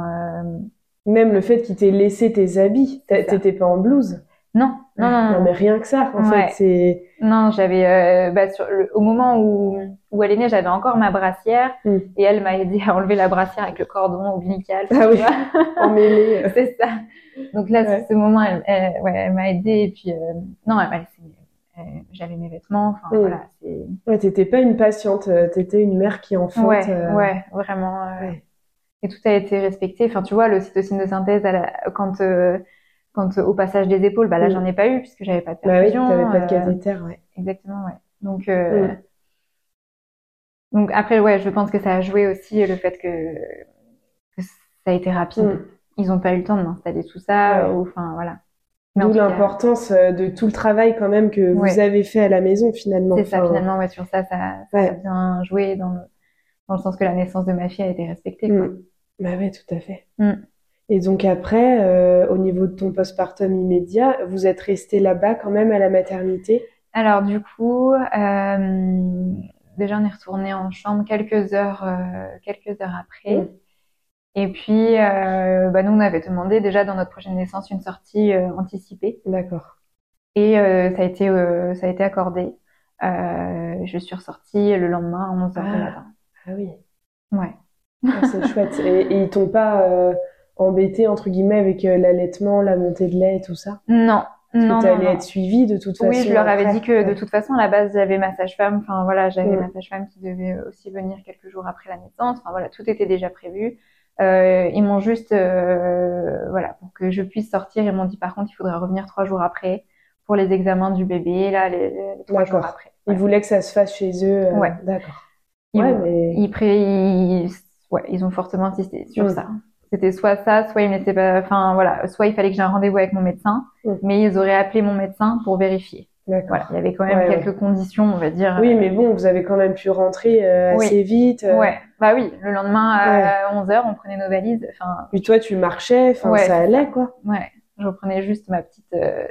même le fait qu'il t'ait laissé tes habits. T'étais pas en blouse. Non, non, non, non, mais rien que ça, en Ouais. fait, c'est non, j'avais, euh, bah, sur le- au moment où où elle est née, j'avais encore ma brassière Mm. et elle m'a aidé à enlever la brassière avec le cordon ombilical. Ah tu oui. vois. emmêlé. C'est ça. Donc là, Ouais. c'est ce moment, elle, elle- ouais, elle m'a aidée et puis euh, non, elle m'a laissé. euh, J'avais mes vêtements. Enfin Mm. voilà. Ouais, t'étais pas une patiente, euh, t'étais une mère qui enfante. Ouais, euh, ouais, vraiment. euh. Et tout a été respecté. Enfin, tu vois, le cytocine de synthèse, à la- quand euh, quand euh, au passage des épaules, bah là, Mm. j'en ai pas eu puisque j'avais pas de Bah oui, perfusion. t'avais pas de euh, cathéter, ouais. Exactement, ouais. Donc, euh, Mm. donc après, ouais, je pense que ça a joué aussi le fait que, que ça a été rapide. Mm. Ils ont pas eu le temps de m'installer tout ça, Ouais. ou enfin voilà. D'où l'importance de tout le travail quand même que vous avez fait à la maison finalement. C'est ça, Enfin, finalement, ouais, sur ça, ça, ça Ouais. a bien joué dans le, dans le sens que la naissance de ma fille a été respectée, quoi. mm. Bah ouais, tout à fait. Et donc après, euh, au niveau de ton postpartum immédiat, vous êtes resté là-bas quand même à la maternité? Alors, du coup, euh, déjà, on est retourné en chambre quelques heures, euh, quelques heures après. Mm. Et puis, bah, nous, on avait demandé déjà dans notre prochaine naissance une sortie anticipée. D'accord. Et ça a été, ça a été accordé. Je suis ressortie le lendemain à 11h du Ah. matin. Ah oui, Ouais. Ah, c'est chouette. Et, et ils t'ont pas embêté entre guillemets avec euh, l'allaitement, la montée de lait et tout ça? Non, Parce non, que t'allais être suivie de toute façon. Oui, je leur avais dit que de toute façon, à la base, j'avais ma sage-femme. Enfin, voilà, j'avais ma sage-femme qui devait aussi venir quelques jours après la naissance. Enfin, voilà, tout était déjà prévu. Euh, ils m'ont juste, euh, voilà, pour que je puisse sortir, ils m'ont dit par contre, il faudra revenir trois jours après pour les examens du bébé, là, les, les trois jours D'accord. après. Ils voulaient que ça se fasse chez eux. euh, Ouais. D'accord. Ils, Ouais, mais- ils, pré- ils- ouais, ils ont fortement insisté sur Mm. ça. C'était soit ça, soit ils me laissaient pas, enfin voilà, soit il fallait que j'ai un rendez-vous avec mon médecin, Mm. mais ils auraient appelé mon médecin pour vérifier. Voilà, il y avait quand même Ouais, ouais. quelques conditions, on va dire. Oui, mais bon, vous avez quand même pu rentrer euh, Oui. assez vite. euh, Ouais, bah oui, le lendemain à 11h, on prenait nos valises. Enfin, Puis toi, tu marchais, enfin, Ouais, ça allait, quoi. ouais, je reprenais juste ma petite, euh,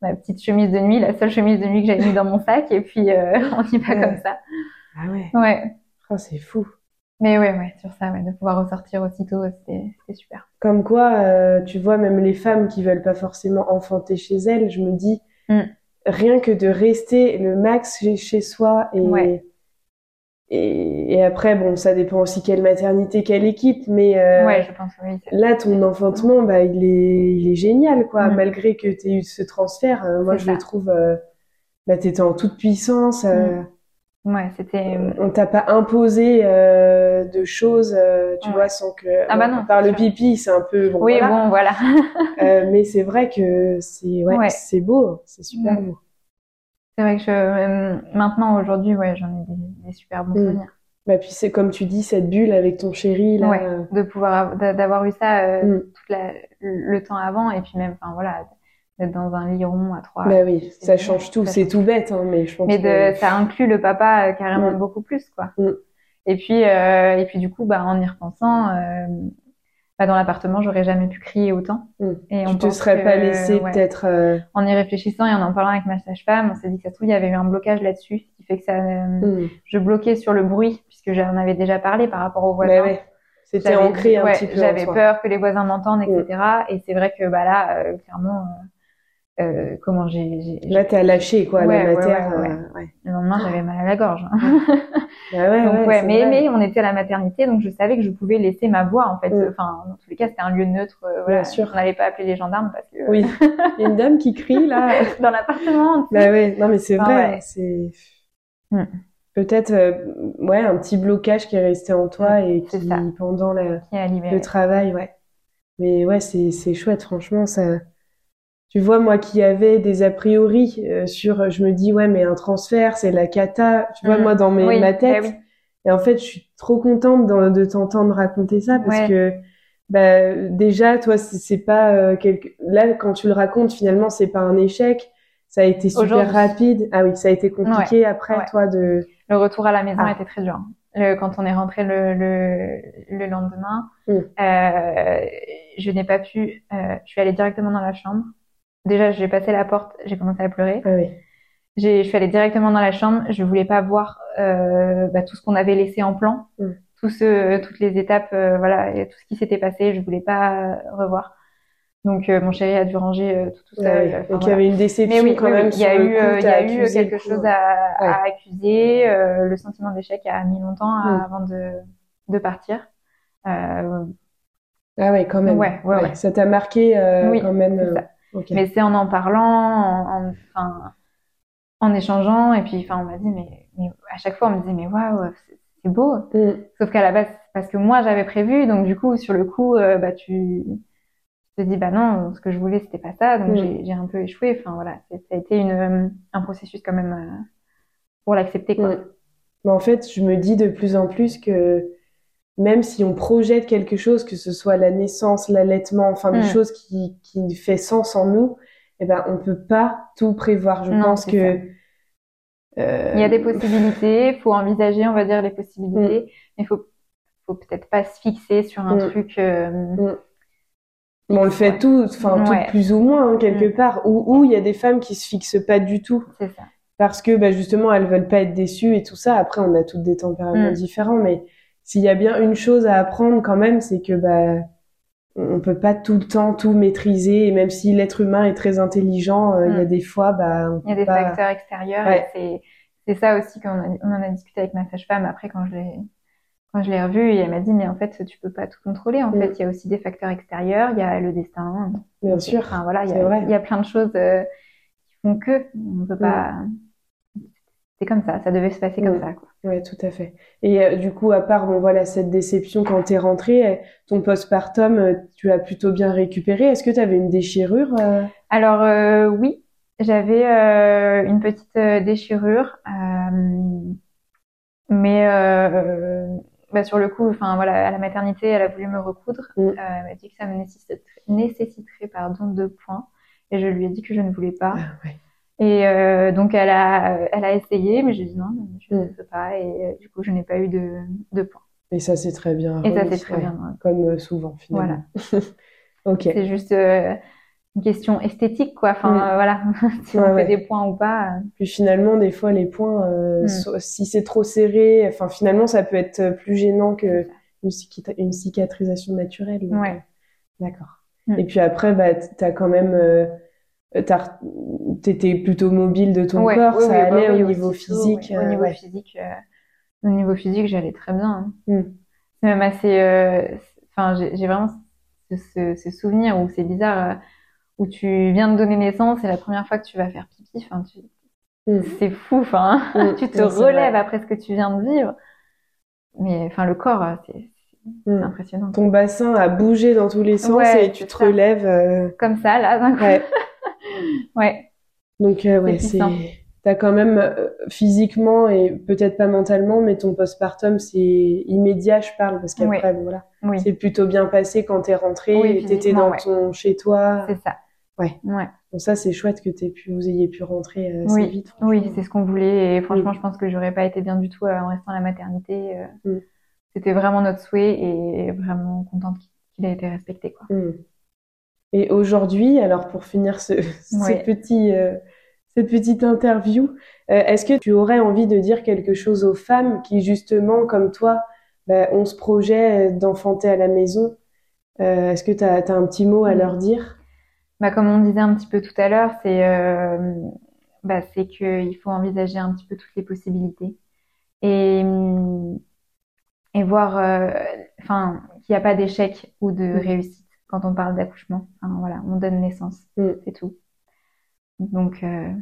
ma petite chemise de nuit, la seule chemise de nuit que j'avais mis dans mon sac, et puis euh, on y va Ouais. comme ça. Ah ouais. Ouais, Oh, c'est fou. Mais ouais, ouais, sur ça, ouais, de pouvoir ressortir aussitôt, c'était super. Comme quoi, euh, tu vois, même les femmes qui veulent pas forcément enfanter chez elles, je me dis, Mm. rien que de rester le max chez, soi et, Ouais. et, et après, bon, ça dépend aussi quelle maternité, quelle équipe, mais euh, Ouais, je pense, oui. c'est- là, ton enfantement, bah, il est, il est génial, quoi, Mm. malgré que tu aies eu ce transfert. euh, moi, je le trouve, bah, t'étais en toute puissance. euh, Ouais, c'était. on t'a pas imposé euh, de choses, euh, tu Ouais. vois, sans que. Ah bah non, par le sûr. pipi, c'est un peu. Bon, Oui, voilà. bon, voilà. Euh, mais c'est vrai que c'est ouais, Ouais. c'est beau, c'est super Mm. beau. C'est vrai que je, euh, maintenant, aujourd'hui, ouais, j'en ai des, des super bons Mm. souvenirs. Bah puis c'est comme tu dis cette bulle avec ton chéri là. Ouais. euh, De pouvoir, av- d'a- d'avoir eu ça euh, Mm. toute la, le temps avant, et puis même, enfin voilà, d'être dans un lit rond à trois. Bah oui, ça change tout. C'est tout bête, hein, mais je pense Mais que de, ça inclut le papa euh, carrément Mm. beaucoup plus, quoi. Mm. Et puis, euh, et puis du coup, bah, en y repensant, euh, bah, dans l'appartement, j'aurais jamais pu crier autant. Mm. Et on tu te serais que, pas laissé ouais, peut-être. En y réfléchissant et en en parlant avec ma sage-femme, on s'est dit que ça se trouve, il y avait eu un blocage là-dessus, ce qui fait que ça, mm. je bloquais sur le bruit, puisque j'en avais déjà parlé par rapport aux voisins. Bah ouais, c'était ancré un ouais, petit peu. J'avais peur que les voisins m'entendent, etc. Et c'est vrai que bah là, clairement, euh, euh, comment j'ai, Là t'as lâché quoi, Ouais, la matière. ouais, ouais. euh, ouais. le lendemain, j'avais mal à la gorge. Ouais, donc ouais, mais vrai. mais on était à la maternité, donc je savais que je pouvais laisser ma voix en fait. Mm. Enfin, dans tous les cas, c'était un lieu neutre. euh, voilà, Bien sûr. On n'allait pas appeler les gendarmes parce que Oui, il y a une dame qui crie là. dans l'appartement. Bah ouais, non mais c'est vrai, c'est Mm. peut-être euh, ouais un petit blocage qui est resté en toi et Mm, c'est qui pendant la, qui le travail, ouais. Mais ouais, c'est c'est chouette, franchement, ça. Tu vois, moi qui avais des a priori euh, sur, je me dis ouais, mais un transfert, c'est la cata. Tu vois, Mm. moi dans mes, Oui, ma bah tête. oui. Et en fait, je suis trop contente de, de t'entendre raconter ça parce Ouais. que bah déjà, toi, c'est pas euh, quelque... là quand tu le racontes, finalement, c'est pas un échec. Ça a été super rapide. Ah oui, ça a été compliqué après, ouais. toi, de. Le retour à la maison Ah. était très dur. Le, quand on est rentré le, le, le lendemain, Mm. euh, je n'ai pas pu. Euh, je suis allée directement dans la chambre. Déjà, j'ai passé la porte, j'ai commencé à pleurer. Ah oui. J'ai, je suis allée directement dans la chambre. Je voulais pas voir euh, bah, tout ce qu'on avait laissé en plan, Mm. tout ce, toutes les étapes, euh, voilà, et tout ce qui s'était passé. Je voulais pas euh, revoir. Donc, euh, mon chéri a dû ranger euh, tout, tout Ah seul. oui. Enfin, Donc il y voilà. avait une déception oui, quand oui, même il y a eu, il y a eu quelque chose à, à Ouais. accuser. euh, le sentiment d'échec a mis longtemps à- Mm. avant de, de partir. Euh, Ah ouais, quand même. Ouais, ouais, ouais. Ça t'a marqué euh, Oui, quand même. Mais c'est en en parlant, en, en- en échangeant, et puis, enfin, on m'a dit, mais, mais à chaque fois, on me disait, mais waouh, c'est beau. Mm. Sauf qu'à la base, parce que moi, j'avais prévu, donc du coup, sur le coup, euh, bah, tu te dis, bah non, ce que je voulais, c'était pas ça, donc Mm. j'ai un peu échoué. Enfin, voilà, ça a été une, euh, un processus quand même euh, pour l'accepter, quoi. Mm. Mais en fait, je me dis de plus en plus que même si on projette quelque chose, que ce soit la naissance, l'allaitement, enfin des Mm. choses qui, qui fait sens en nous, eh ben, on peut pas tout prévoir. Je Non, pense que euh, Il y a des possibilités, faut envisager, on va dire, les possibilités, mais faut, faut peut-être pas se fixer sur un Mm. truc. euh, mais on le fait Ouais. tout, enfin Ouais. tout plus ou moins hein, quelque Mm. part. Ou il y a des femmes qui se fixent pas du tout c'est ça. parce que bah, justement elles veulent pas être déçues et tout ça. Après, on a toutes des tempéraments Mm. différents, mais s'il y a bien une chose à apprendre quand même, c'est que bah on peut pas tout le temps tout maîtriser. Et même si l'être humain est très intelligent, euh, il y a Mm. des fois, bah on Il y a des pas. facteurs extérieurs Ouais. et c'est ça aussi a- on en a discuté avec ma sage-femme après quand je l'ai quand je l'ai revue et elle m'a dit mais en fait tu peux pas tout contrôler en Mm. fait il y a aussi des facteurs extérieurs il y a le destin Bien sûr. enfin voilà il y a vrai. il y a plein de choses euh, qui font que on peut pas c'est comme ça ça devait se passer comme Mm. ça quoi Ouais, tout à fait. Et euh, du coup, à part bon voilà cette déception quand t'es rentrée, euh, ton postpartum, euh, tu as plutôt bien récupéré. Est-ce que tu avais une déchirure euh? Alors euh, oui j'avais une petite déchirure Mais bah, sur le coup, enfin voilà, à la maternité, elle a voulu me recoudre. Mm. Elle m'a dit que ça me nécessiterait, nécessiterait pardon deux points, et je lui ai dit que je ne voulais pas. Ah, ouais. Et euh, donc elle a, elle a essayé, mais j'ai dit non, je ne peux pas. Et euh, du coup, je n'ai pas eu de, de points. Et ça, c'est très bien. Et ça, c'est très bien. ouais. Comme euh, souvent, finalement. ok. C'est juste euh, une question esthétique, quoi. Enfin, Mm. euh, voilà, si Ouais, on ouais. fait des points ou pas. Puis finalement, des fois, les points, Mm. so- si c'est trop serré, enfin, finalement, ça peut être plus gênant que une, une cicatrisation naturelle. Ouais. D'accord. Mm. Et puis après, bah, t- t'as quand même, t'étais plutôt mobile de ton Ouais, corps, oui, ça oui, allait oui, au niveau physique. Au euh, niveau ouais. physique, euh, au niveau physique, j'allais très bien. hein. Mm. C'est même assez. euh, Enfin, j'ai vraiment ce, ce, ce souvenir où c'est bizarre, euh, où tu viens de donner naissance et la première fois que tu vas faire pipi, enfin, tu... Mm. c'est fou. Enfin, Mm. tu te c'est relèves après ce que tu viens de vivre. Mais enfin, le corps, euh, c'est c'est impressionnant. Ton bassin a bougé dans tous les sens Ouais, et tu c'est te ça. relèves. euh, Comme ça, là, d'un coup. ouais. Ouais. Donc, euh, ouais, c'est. T'as quand même euh, physiquement et peut-être pas mentalement, mais ton postpartum, c'est immédiat, je parle, parce qu'après, bon, voilà, Oui, c'est plutôt bien passé quand t'es rentré Oui, et t'étais dans ouais. ton chez toi. c'est ça. Ouais. Ouais. Donc ça, c'est chouette que pu, vous ayez pu rentrer euh, assez Oui, vite. Oui, c'est ce qu'on voulait. Et franchement, je pense que j'aurais pas été bien du tout euh, en restant à la maternité. euh. Mm. C'était vraiment notre souhait et vraiment contente qu'il- ait été respecté, quoi. Hmm. Et aujourd'hui, alors pour finir ce, petit, euh, cette petite interview, euh, est-ce que tu aurais envie de dire quelque chose aux femmes qui, justement, comme toi, bah, ont ce projet d'enfanter à la maison? Euh, est-ce que tu as, un petit mot à Mm. leur dire? Bah, comme on disait un petit peu tout à l'heure, c'est euh, bah, qu'il faut envisager un petit peu toutes les possibilités et, et voir euh, enfin, qu'il n'y a pas d'échec ou de Mm. réussite quand on parle d'accouchement. Enfin, voilà, on donne naissance, Mm. c'est tout. Donc, euh,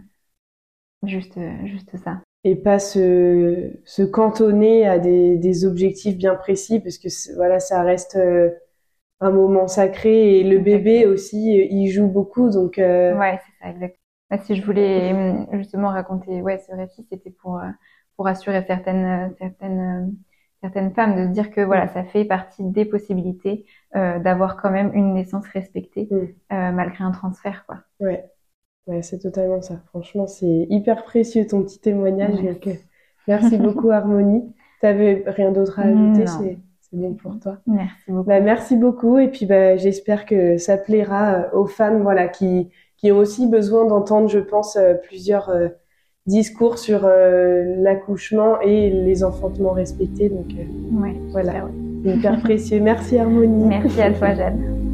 juste, juste ça. Et pas se, se cantonner à des, des objectifs bien précis, parce que voilà, ça reste euh, un moment sacré et le bébé aussi, euh, il joue beaucoup, donc euh, Ouais, c'est ça, exactement. Bah, si je voulais justement raconter ouais, ce récit, c'était pour, euh, pour rassurer certaines, euh, certaines, euh, certaines femmes de se dire que voilà, ça fait partie des possibilités euh, d'avoir quand même une naissance respectée Mm. euh, malgré un transfert, quoi. Ouais, ouais, c'est totalement ça. Franchement, c'est hyper précieux ton petit témoignage. Merci. donc, euh, merci beaucoup, Harmonie. T'avais rien d'autre à ajouter, c'est bon pour toi. Merci beaucoup. Bah, merci beaucoup et puis bah, j'espère que ça plaira aux femmes voilà qui qui ont aussi besoin d'entendre, je pense, plusieurs discours sur euh, l'accouchement et les enfantements respectés. Donc euh, Ouais, voilà, ouais. hyper précieux. Merci Harmonie. Merci à toi, Jeanne.